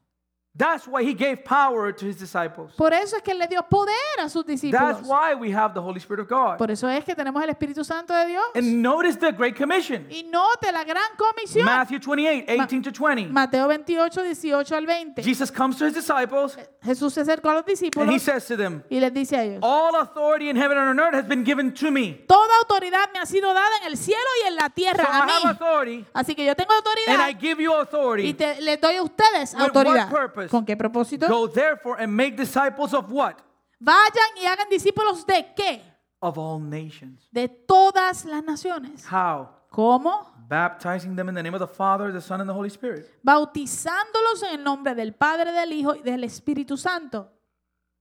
Speaker 1: That's why he gave power to his disciples.
Speaker 2: Por eso es que él le dio poder a sus discípulos.
Speaker 1: That's why we have the Holy Spirit of God.
Speaker 2: Por eso es que tenemos el Espíritu Santo de Dios.
Speaker 1: And notice the Great Commission.
Speaker 2: Y note la gran comisión.
Speaker 1: Matthew 28, 18 to 20.
Speaker 2: Mateo 28, 18 al 20.
Speaker 1: Jesus comes to his disciples
Speaker 2: Jesús se acercó a los
Speaker 1: and he
Speaker 2: discípulos
Speaker 1: says to them,
Speaker 2: y les dice a ellos,
Speaker 1: All authority in heaven and on earth has been given to me.
Speaker 2: toda autoridad me ha sido dada en el cielo y en la
Speaker 1: So
Speaker 2: tierra
Speaker 1: I
Speaker 2: a
Speaker 1: have
Speaker 2: mí.
Speaker 1: authority
Speaker 2: Así que yo tengo
Speaker 1: and I
Speaker 2: autoridad
Speaker 1: give you
Speaker 2: y
Speaker 1: authority.
Speaker 2: te, les doy a ustedes
Speaker 1: With
Speaker 2: autoridad.
Speaker 1: what purpose?
Speaker 2: ¿Con qué propósito?
Speaker 1: Go therefore and make disciples of what?
Speaker 2: Vayan y hagan discípulos de qué?
Speaker 1: Of all nations.
Speaker 2: De todas las naciones.
Speaker 1: How?
Speaker 2: ¿Cómo?
Speaker 1: Baptizing them in the name of the Father, the Son, and the Holy Spirit.
Speaker 2: Bautizándolos en el nombre del Padre, del Hijo y del Espíritu Santo.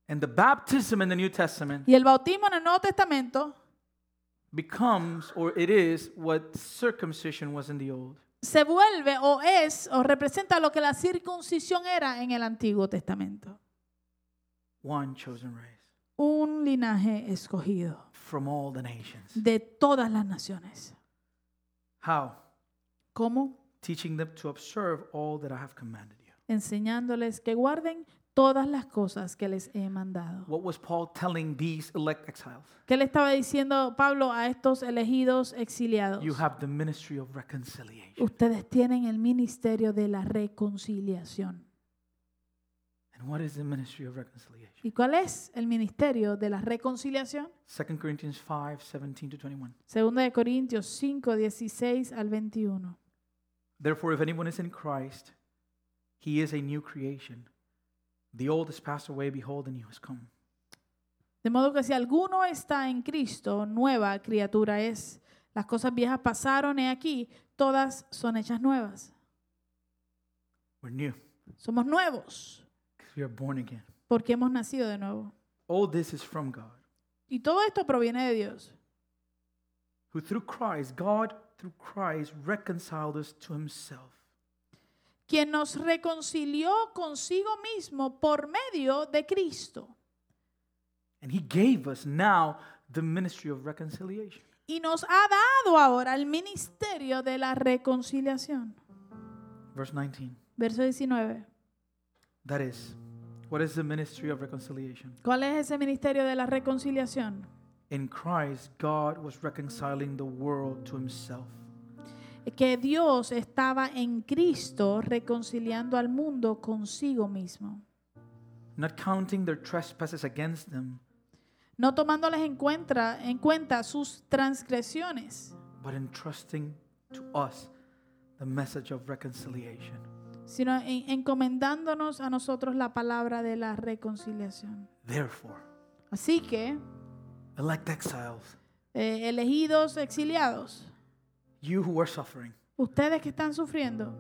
Speaker 1: And the baptism in the New Testament
Speaker 2: Y el bautismo en el Nuevo Testamento
Speaker 1: becomes, or it is, what circumcision was in the Old.
Speaker 2: Se vuelve o es o representa lo que la circuncisión era en el Antiguo Testamento.
Speaker 1: One chosen race
Speaker 2: Un linaje escogido
Speaker 1: from all the nations.
Speaker 2: de todas las naciones.
Speaker 1: How?
Speaker 2: ¿Cómo?
Speaker 1: Teaching them to observe all that I have commanded you.
Speaker 2: Enseñándoles que guarden todas las cosas que les he mandado.
Speaker 1: What was Paul telling these elect exiles?
Speaker 2: ¿Qué le estaba diciendo Pablo a estos elegidos exiliados?
Speaker 1: You have the ministry of reconciliation.
Speaker 2: Ustedes tienen el ministerio de la reconciliación.
Speaker 1: And what is the ministry of reconciliation?
Speaker 2: ¿Y cuál es el ministerio de la reconciliación?
Speaker 1: 2 Corinthians 5 17 to 21.
Speaker 2: Segunda de Corintios 5, 16 al 21.
Speaker 1: Therefore, if anyone is in Christ, he is a new creation. The old has passed away, behold, the new has come.
Speaker 2: De modo que si alguno está en Cristo, nueva criatura es. Las cosas viejas pasaron, he aquí, todas son hechas nuevas.
Speaker 1: We're new
Speaker 2: Somos nuevos
Speaker 1: because we are born again.
Speaker 2: porque hemos nacido de nuevo.
Speaker 1: All this is from God,
Speaker 2: Y todo esto proviene de Dios,
Speaker 1: who through Christ, God through Christ reconciled us to himself
Speaker 2: quien nos reconcilió consigo mismo por medio de Cristo
Speaker 1: And he gave us now the ministry of reconciliation.
Speaker 2: y nos ha dado ahora el ministerio de la reconciliación.
Speaker 1: Verse 19.
Speaker 2: Verso 19.
Speaker 1: That is, what is the ministry of reconciliation?
Speaker 2: ¿Cuál es ese ministerio de la reconciliación?
Speaker 1: In Christ, God was reconciling the world to himself.
Speaker 2: Que Dios estaba en Cristo reconciliando al mundo consigo mismo,
Speaker 1: not counting their trespasses against them,
Speaker 2: no tomándoles en cuenta, en cuenta sus transgresiones,
Speaker 1: but entrusting to us the message of reconciliation.
Speaker 2: sino en- encomendándonos a nosotros la palabra de la reconciliación.
Speaker 1: Therefore,
Speaker 2: Así que,
Speaker 1: elect exiles,
Speaker 2: eh, elegidos, exiliados,
Speaker 1: you who are suffering,
Speaker 2: ustedes que están sufriendo,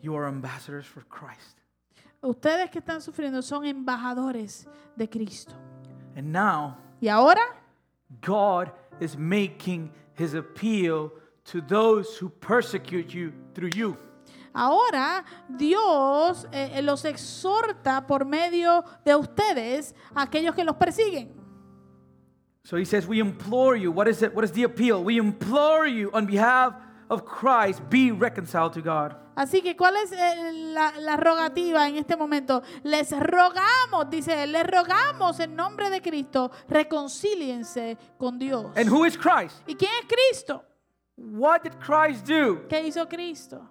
Speaker 1: you are ambassadors for Christ.
Speaker 2: ustedes que están sufriendo son embajadores de Cristo.
Speaker 1: And now,
Speaker 2: Y ahora
Speaker 1: God is making his appeal to those who persecute you through you.
Speaker 2: Ahora Dios eh, eh, los exhorta por medio de ustedes aquellos que los persiguen.
Speaker 1: So he says, We implore you. What is it? What is the appeal? We implore you on behalf of Christ, be reconciled to God.
Speaker 2: Así que, ¿cuál es eh, la, la rogativa en este momento? Les rogamos, dice, él, les rogamos en nombre de Cristo, reconcíliense con Dios.
Speaker 1: And who is Christ?
Speaker 2: ¿Y quién es Cristo?
Speaker 1: What did Christ do?
Speaker 2: ¿Qué hizo Cristo?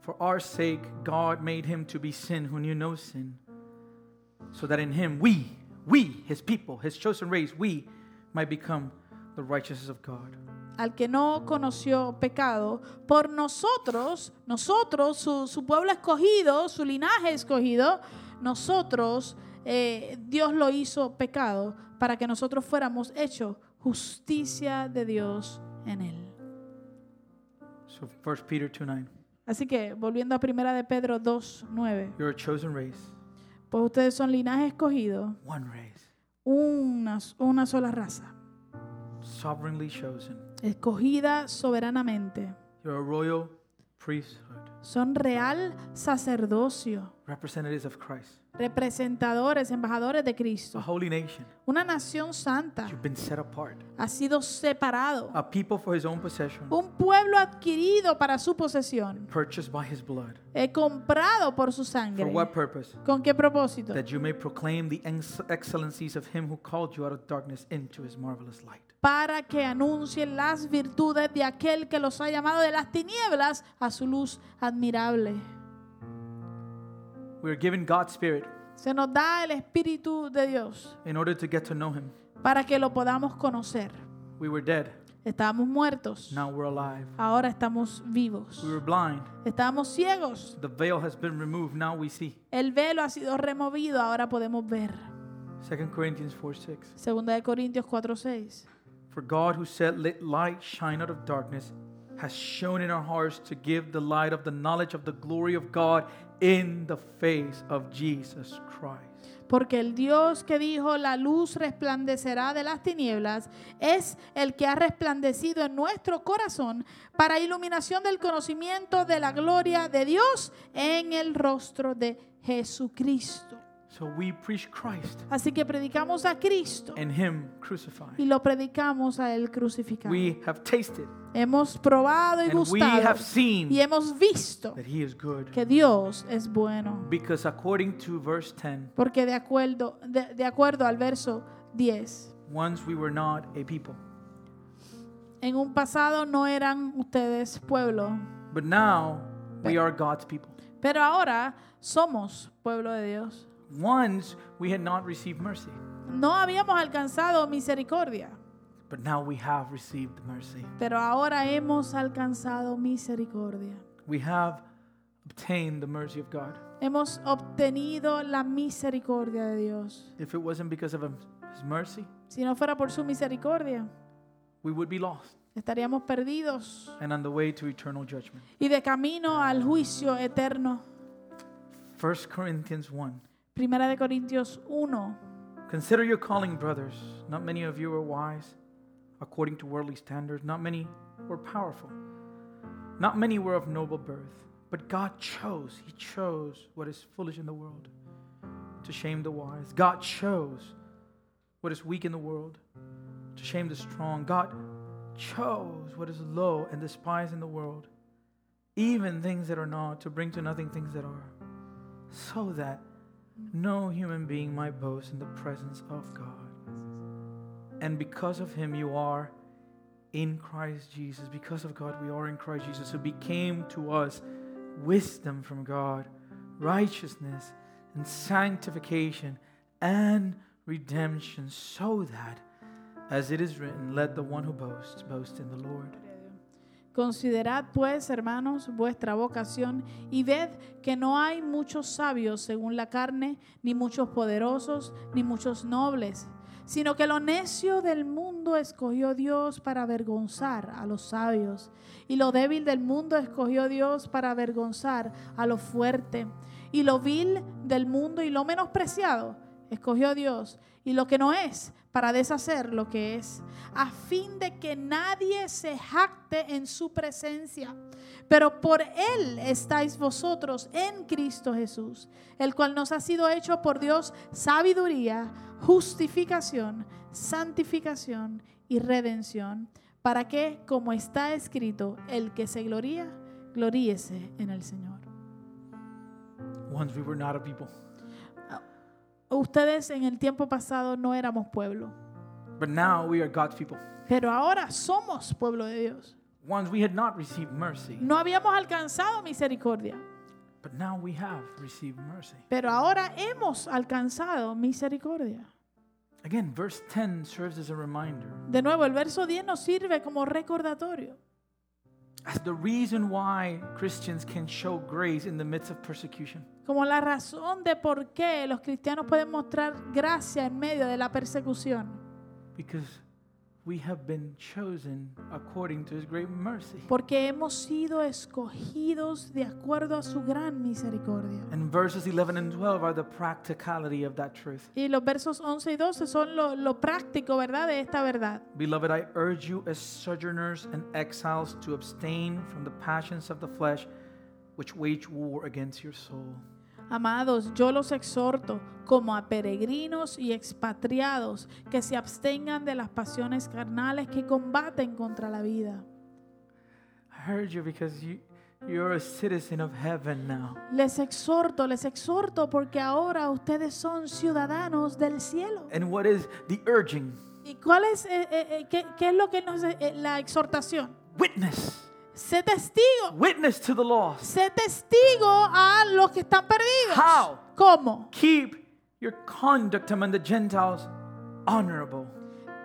Speaker 1: For our sake, God made him to be sin who knew no sin, so that in him we, we, his people, his chosen race, we might become the righteousness of God.
Speaker 2: Al que no conoció pecado, por nosotros, nosotros, su, su pueblo escogido, su linaje escogido, nosotros, eh, Dios lo hizo pecado para que nosotros fuéramos hechos justicia de Dios en él.
Speaker 1: So 1 Peter 2 9.
Speaker 2: Así que, volviendo a primera de Pedro 2, 9,
Speaker 1: You're a chosen race,
Speaker 2: pues ustedes son linaje escogido,
Speaker 1: one race,
Speaker 2: una, una sola raza,
Speaker 1: sovereignly chosen.
Speaker 2: escogida soberanamente.
Speaker 1: You're a royal priesthood,
Speaker 2: Son real sacerdocio,
Speaker 1: representatives of Christ,
Speaker 2: representadores, embajadores de
Speaker 1: a
Speaker 2: Cristo.
Speaker 1: holy nation.
Speaker 2: Una nación santa
Speaker 1: You've been set apart,
Speaker 2: ha sido separado.
Speaker 1: a people for his own possession,
Speaker 2: Un pueblo adquirido para su posesión.
Speaker 1: purchased by his blood.
Speaker 2: He comprado por su
Speaker 1: For
Speaker 2: sangre.
Speaker 1: what purpose?
Speaker 2: ¿Con qué propósito?
Speaker 1: That you may proclaim the ex- excellencies of him who called you out of darkness into his marvelous light.
Speaker 2: Para que anuncien las virtudes de aquel que los ha llamado de las tinieblas a su luz admirable.
Speaker 1: We are given God's Spirit
Speaker 2: Se nos da el Espíritu de Dios
Speaker 1: in order to get to know him.
Speaker 2: para que lo podamos conocer.
Speaker 1: We were dead,
Speaker 2: Estábamos muertos,
Speaker 1: now we're alive.
Speaker 2: ahora estamos vivos.
Speaker 1: We were blind,
Speaker 2: Estábamos ciegos,
Speaker 1: the veil has been removed, now we see.
Speaker 2: el velo ha sido removido, ahora podemos ver.
Speaker 1: 2 Corinthians 4 6.
Speaker 2: Segunda de Corintios 4:6.
Speaker 1: For God, who said, Let light shine out of darkness, has shown in our hearts to give the light of the knowledge of the glory of God in the face of Jesus Christ.
Speaker 2: Porque el Dios que dijo la luz resplandecerá de las tinieblas es el que ha resplandecido en nuestro corazón para iluminación del conocimiento de la gloria de Dios en el rostro de Jesucristo.
Speaker 1: So we preach Christ
Speaker 2: Así que predicamos a Cristo
Speaker 1: and Him crucified.
Speaker 2: y lo predicamos a Él crucificado.
Speaker 1: We have tasted
Speaker 2: Hemos probado y
Speaker 1: and we
Speaker 2: gustado
Speaker 1: have seen
Speaker 2: y hemos visto
Speaker 1: that He is good.
Speaker 2: que Dios es bueno.
Speaker 1: Because according to verse 10,
Speaker 2: Porque de acuerdo, de, de acuerdo al verso 10,
Speaker 1: once we were not a people,
Speaker 2: en un pasado no eran ustedes pueblo,
Speaker 1: but now we are God's people.
Speaker 2: pero ahora somos pueblo de Dios.
Speaker 1: Once we had not received mercy,
Speaker 2: No habíamos alcanzado misericordia,
Speaker 1: but now we have received mercy.
Speaker 2: pero ahora hemos alcanzado misericordia.
Speaker 1: We have obtained the mercy of God.
Speaker 2: Hemos obtenido la misericordia de Dios.
Speaker 1: If it wasn't because of His mercy,
Speaker 2: Si no fuera por su misericordia,
Speaker 1: we would be lost
Speaker 2: estaríamos perdidos
Speaker 1: and on the way to eternal judgment.
Speaker 2: y de camino al juicio eterno.
Speaker 1: 1 Corinthians 1.
Speaker 2: Primera de Corintios 1.
Speaker 1: Consider your calling, brothers. Not many of you were wise according to worldly standards, not many were powerful, not many were of noble birth. But God chose, He chose what is foolish in the world to shame the wise. God chose what is weak in the world to shame the strong. God chose what is low and despised in the world, even things that are not, to bring to nothing things that are, so that no human being might boast in the presence of God. And because of him, you are in Christ Jesus. Because of God, we are in Christ Jesus, who became to us wisdom from God, righteousness and sanctification and redemption, so that, as it is written, let the one who boasts boast in the Lord.
Speaker 2: Considerad pues, hermanos, vuestra vocación y ved que no hay muchos sabios según la carne, ni muchos poderosos, ni muchos nobles, sino que lo necio del mundo escogió Dios para avergonzar a los sabios, y lo débil del mundo escogió Dios para avergonzar a lo fuerte, y lo vil del mundo y lo menospreciado escogió Dios, y lo que no es para deshacer lo que es, a fin de que nadie se jacte en su presencia. Pero por Él estáis vosotros en Cristo Jesús, el cual nos ha sido hecho por Dios sabiduría, justificación, santificación y redención, para que, como está escrito, el que se gloría, gloríese en el Señor.
Speaker 1: Once we were not a people,
Speaker 2: Ustedes en el tiempo pasado no éramos pueblo,
Speaker 1: but now we are God's people.
Speaker 2: pero ahora somos pueblo de Dios.
Speaker 1: Once we had not received mercy,
Speaker 2: No habíamos alcanzado misericordia,
Speaker 1: but now we have received mercy.
Speaker 2: pero ahora hemos alcanzado misericordia.
Speaker 1: Again, verse 10 serves as a reminder
Speaker 2: De nuevo, el verso 10 nos sirve como recordatorio.
Speaker 1: As the reason why Christians can show grace in the midst of persecution.
Speaker 2: como la razón de por qué los cristianos pueden mostrar gracia en medio de la persecución.
Speaker 1: Because we have been chosen according to his great mercy.
Speaker 2: Porque hemos sido escogidos de acuerdo a su gran misericordia.
Speaker 1: And verses 11 and 12 are the practicality of that truth.
Speaker 2: Y los versos 11 y 12 son lo, lo práctico, ¿verdad? De esta verdad.
Speaker 1: Beloved, I urge you as sojourners and exiles to abstain from the passions of the flesh which wage war against your soul.
Speaker 2: Amados, yo los exhorto como a peregrinos y expatriados que se abstengan de las pasiones carnales que combaten contra la vida.
Speaker 1: I urge you because you, you're a citizen of heaven now.
Speaker 2: Les exhorto, les exhorto porque ahora ustedes son ciudadanos del cielo.
Speaker 1: And what is the urging?
Speaker 2: ¿Y cuál es, eh, eh, eh, qué, qué es lo que nos, eh, la exhortación?
Speaker 1: Witness.
Speaker 2: Sé testigo.
Speaker 1: Witness to the lost.
Speaker 2: Sé testigo a los que están perdidos.
Speaker 1: How?
Speaker 2: ¿Cómo?
Speaker 1: Keep your conduct among the Gentiles honorable.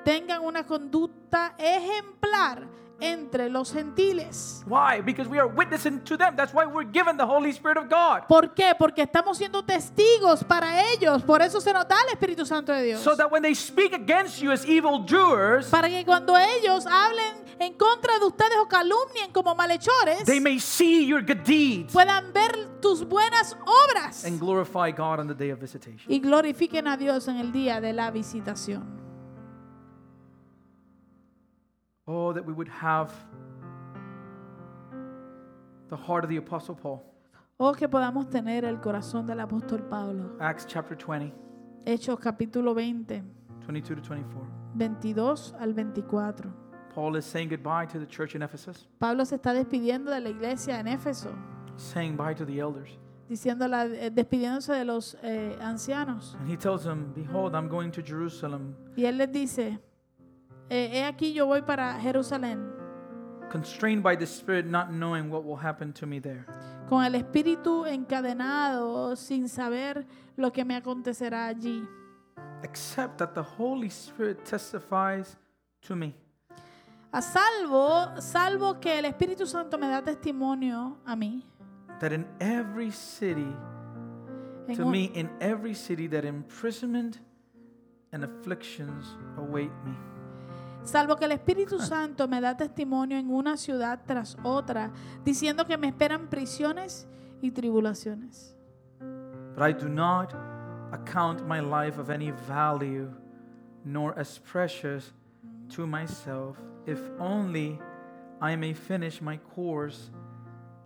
Speaker 2: Tengan una conducta ejemplar entre los gentiles.
Speaker 1: Why? Because we are witnessing to them. That's why we're given the Holy Spirit of God.
Speaker 2: ¿Por qué? Porque estamos siendo testigos para ellos. Por eso se nos da el Espíritu Santo de Dios.
Speaker 1: So that when they speak against you as evildoers,
Speaker 2: Para que cuando ellos hablen en contra de ustedes o calumnien como malhechores,
Speaker 1: they may see your good deeds
Speaker 2: puedan ver tus buenas obras
Speaker 1: and glorify God on the day of visitation.
Speaker 2: y glorifiquen a Dios en el día de la visitación.
Speaker 1: Oh, that we would have the heart of the Apostle Paul.
Speaker 2: O que podamos tener el corazón del apóstol Pablo.
Speaker 1: Acts chapter 20,
Speaker 2: Hechos capítulo 20,
Speaker 1: 22 to 24.
Speaker 2: 22 al 24.
Speaker 1: Paul is saying goodbye to the church in Ephesus,
Speaker 2: Pablo se está despidiendo de la iglesia en Éfeso,
Speaker 1: saying bye to the elders.
Speaker 2: diciéndola, eh, despidiéndose de los eh, ancianos.
Speaker 1: And he tells them, Behold, I'm going to Jerusalem,
Speaker 2: Y él les dice, Eh, he aquí yo voy para Jerusalén,
Speaker 1: constrained by the Spirit, not knowing what will happen to me there.
Speaker 2: con el espíritu encadenado, sin saber lo que me acontecerá allí.
Speaker 1: Except that the Holy Spirit testifies to me
Speaker 2: A salvo, salvo que el Espíritu Santo me da testimonio a mí.
Speaker 1: that in every city,
Speaker 2: en
Speaker 1: to
Speaker 2: un-
Speaker 1: me, in every city, that imprisonment and afflictions await me.
Speaker 2: Salvo que el Espíritu Santo me da testimonio en una ciudad tras otra, diciendo que me esperan prisiones y tribulaciones.
Speaker 1: But I do not account my life of any value, nor as precious to myself, if only I may finish my course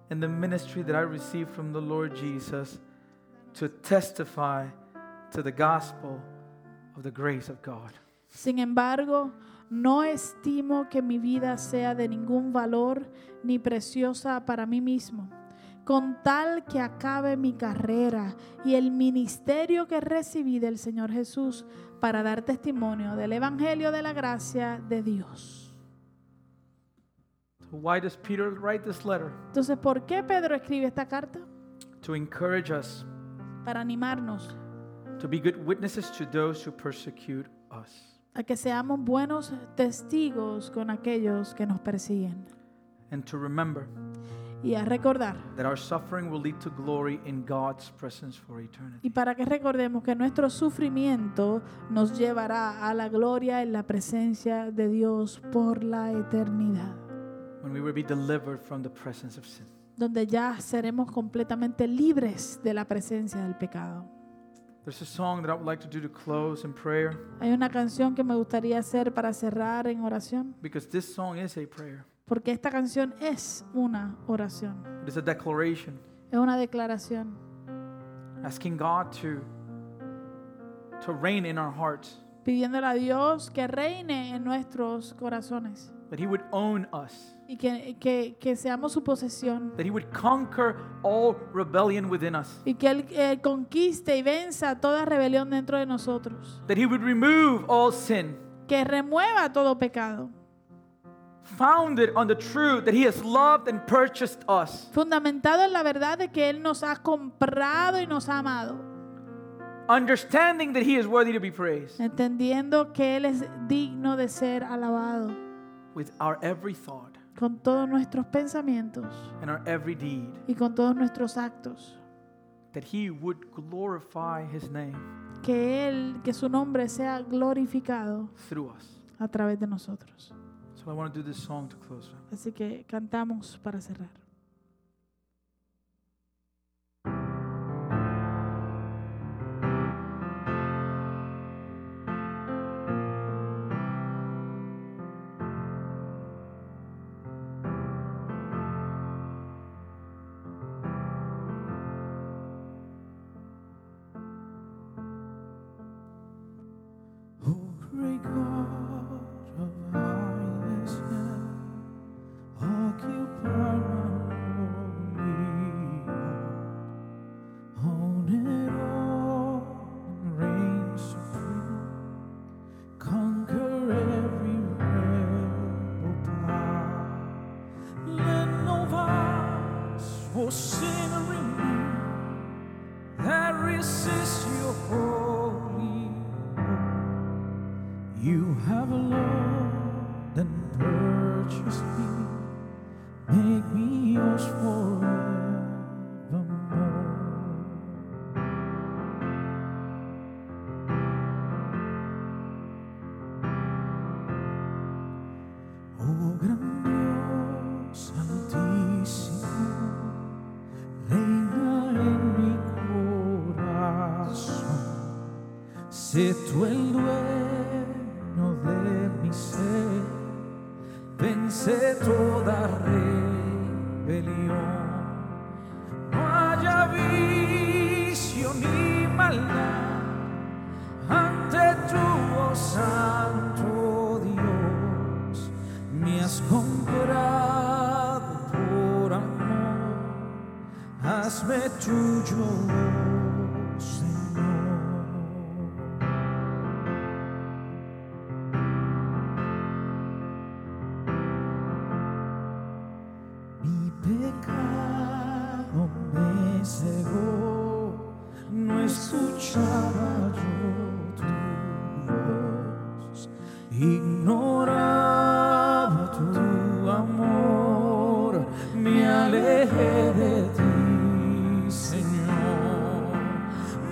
Speaker 1: in the ministry that I received from the Lord Jesus to testify to the gospel of the grace of God.
Speaker 2: Sin embargo, no estimo que mi vida sea de ningún valor ni preciosa para mí mismo, con tal que acabe mi carrera y el ministerio que recibí del Señor Jesús para dar testimonio del Evangelio de la gracia de Dios.
Speaker 1: Why does Peter write this letter?
Speaker 2: Entonces, ¿por qué Pedro escribe esta carta?
Speaker 1: To encourage us
Speaker 2: Para animarnos
Speaker 1: to be good witnesses to those who persecute us.
Speaker 2: A que seamos buenos testigos con aquellos que nos persiguen
Speaker 1: And to remember
Speaker 2: y a recordar
Speaker 1: that our suffering will lead to glory in God's presence for eternity.
Speaker 2: y para que recordemos que nuestro sufrimiento nos llevará a la gloria en la presencia de Dios por la eternidad,
Speaker 1: When we will be delivered from the presence of sin.
Speaker 2: donde ya seremos completamente libres de la presencia del pecado. Hay una canción que me gustaría hacer para cerrar en oración,
Speaker 1: because this song is a prayer.
Speaker 2: porque esta canción es una oración,
Speaker 1: It is a declaration.
Speaker 2: Es una declaración,
Speaker 1: asking God to to reign in our hearts,
Speaker 2: pidiéndole a Dios que reine en nuestros corazones,
Speaker 1: that He would own us,
Speaker 2: y que, que, que seamos su posesión.
Speaker 1: that He would conquer all rebellion within us,
Speaker 2: Y que Él eh, conquiste y venza toda rebelión dentro de nosotros.
Speaker 1: that He would remove all sin,
Speaker 2: Que remueva todo pecado.
Speaker 1: founded on the truth that He has loved and purchased us,
Speaker 2: Fundamentado en la verdad de que Él nos ha comprado y nos ha amado.
Speaker 1: understanding that He is worthy to be praised
Speaker 2: Entendiendo que Él es digno de ser alabado.
Speaker 1: With our every thought
Speaker 2: Con todos nuestros pensamientos
Speaker 1: and our every deed,
Speaker 2: y con todos nuestros actos.
Speaker 1: that He would glorify His name
Speaker 2: Que Él, que su nombre sea glorificado
Speaker 1: through us.
Speaker 2: a través de nosotros.
Speaker 1: So I want to do this song to close.
Speaker 2: Así que cantamos para cerrar.
Speaker 1: You have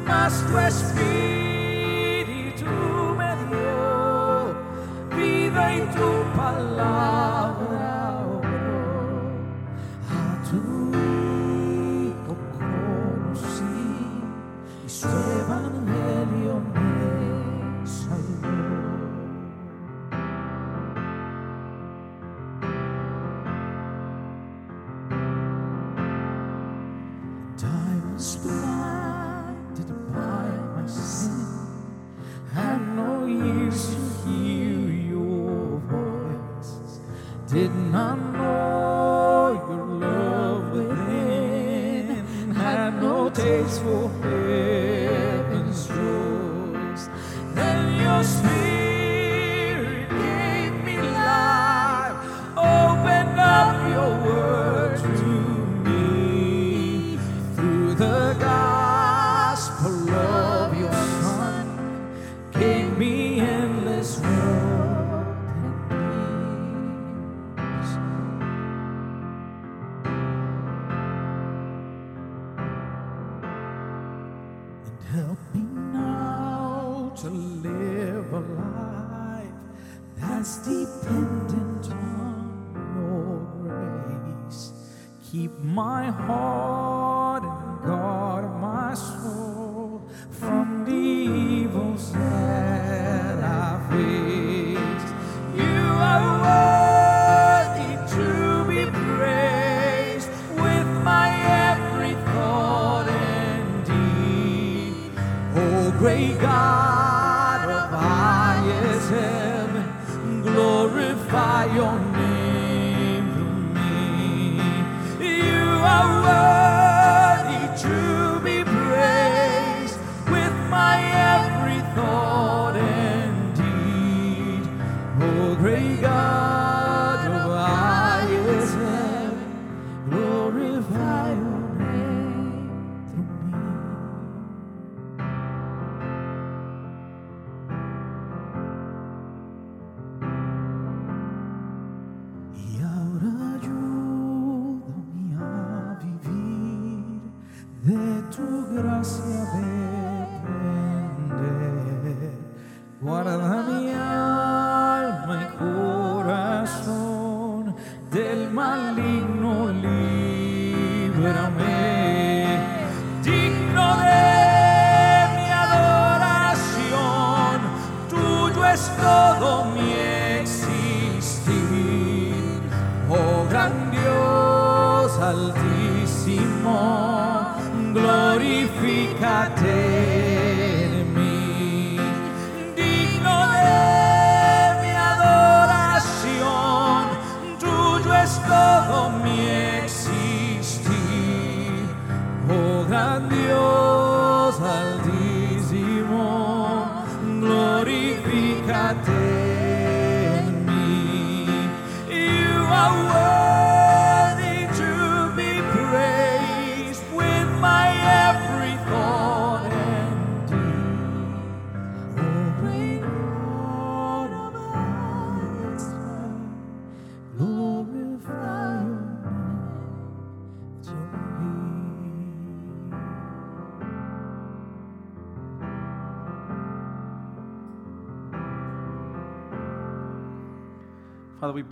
Speaker 1: mas tu espíritu tu gracia depende. Guarda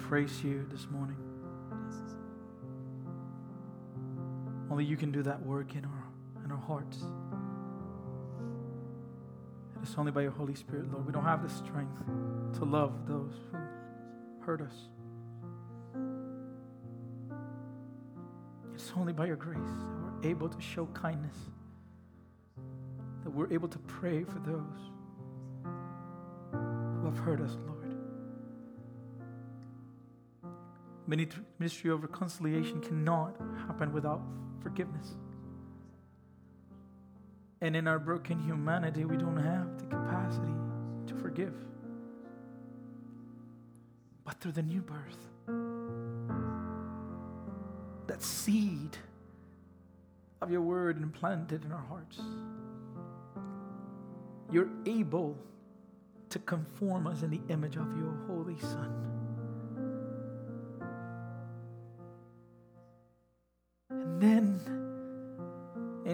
Speaker 1: praise you this morning. Only you can do that work in our in our hearts. It's only by your Holy Spirit, Lord. We don't have the strength to love those who hurt us. It's only by your grace that we're able to show kindness, that we're able to pray for those who have hurt us, Lord. Ministry of reconciliation cannot happen without forgiveness. And in our broken humanity, we don't have the capacity to forgive. But through the new birth, that seed of your word implanted in our hearts, you're able to conform us in the image of your Holy Son.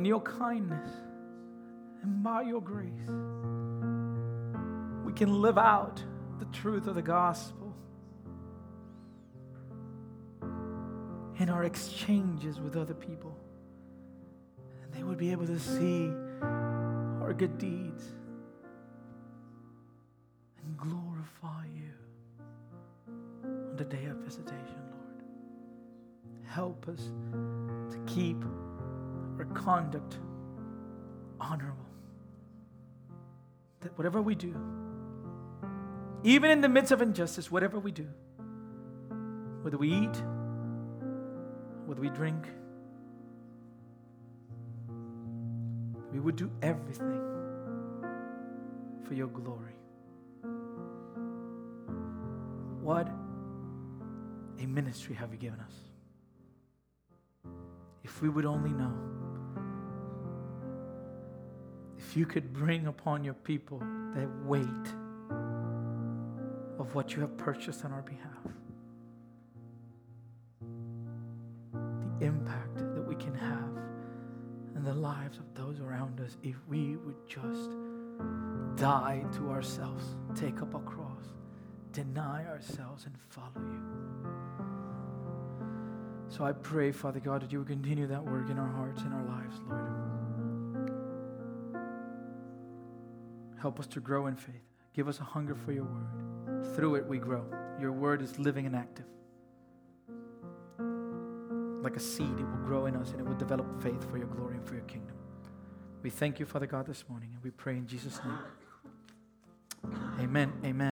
Speaker 1: In your kindness and by your grace, we can live out the truth of the gospel in our exchanges with other people. And they would be able to see our good deeds and glorify you on the day of visitation, Lord. Help us to keep conduct honorable. That whatever we do, even in the midst of injustice, whatever we do, whether we eat, whether we drink, we would do everything for your glory. What a ministry have you given us? If we would only know, you could bring upon your people the weight of what you have purchased on our behalf, the impact that we can have in the lives of those around us if we would just die to ourselves, take up a cross, deny ourselves, and follow you. So I pray, Father God, that you would continue that work in our hearts and our lives, Lord. Help us to grow in faith. Give us a hunger for your word. Through it, we grow. Your word is living and active. Like a seed, it will grow in us and it will develop faith for your glory and for your kingdom. We thank you, Father God, this morning, and we pray in Jesus' name. Amen. Amen.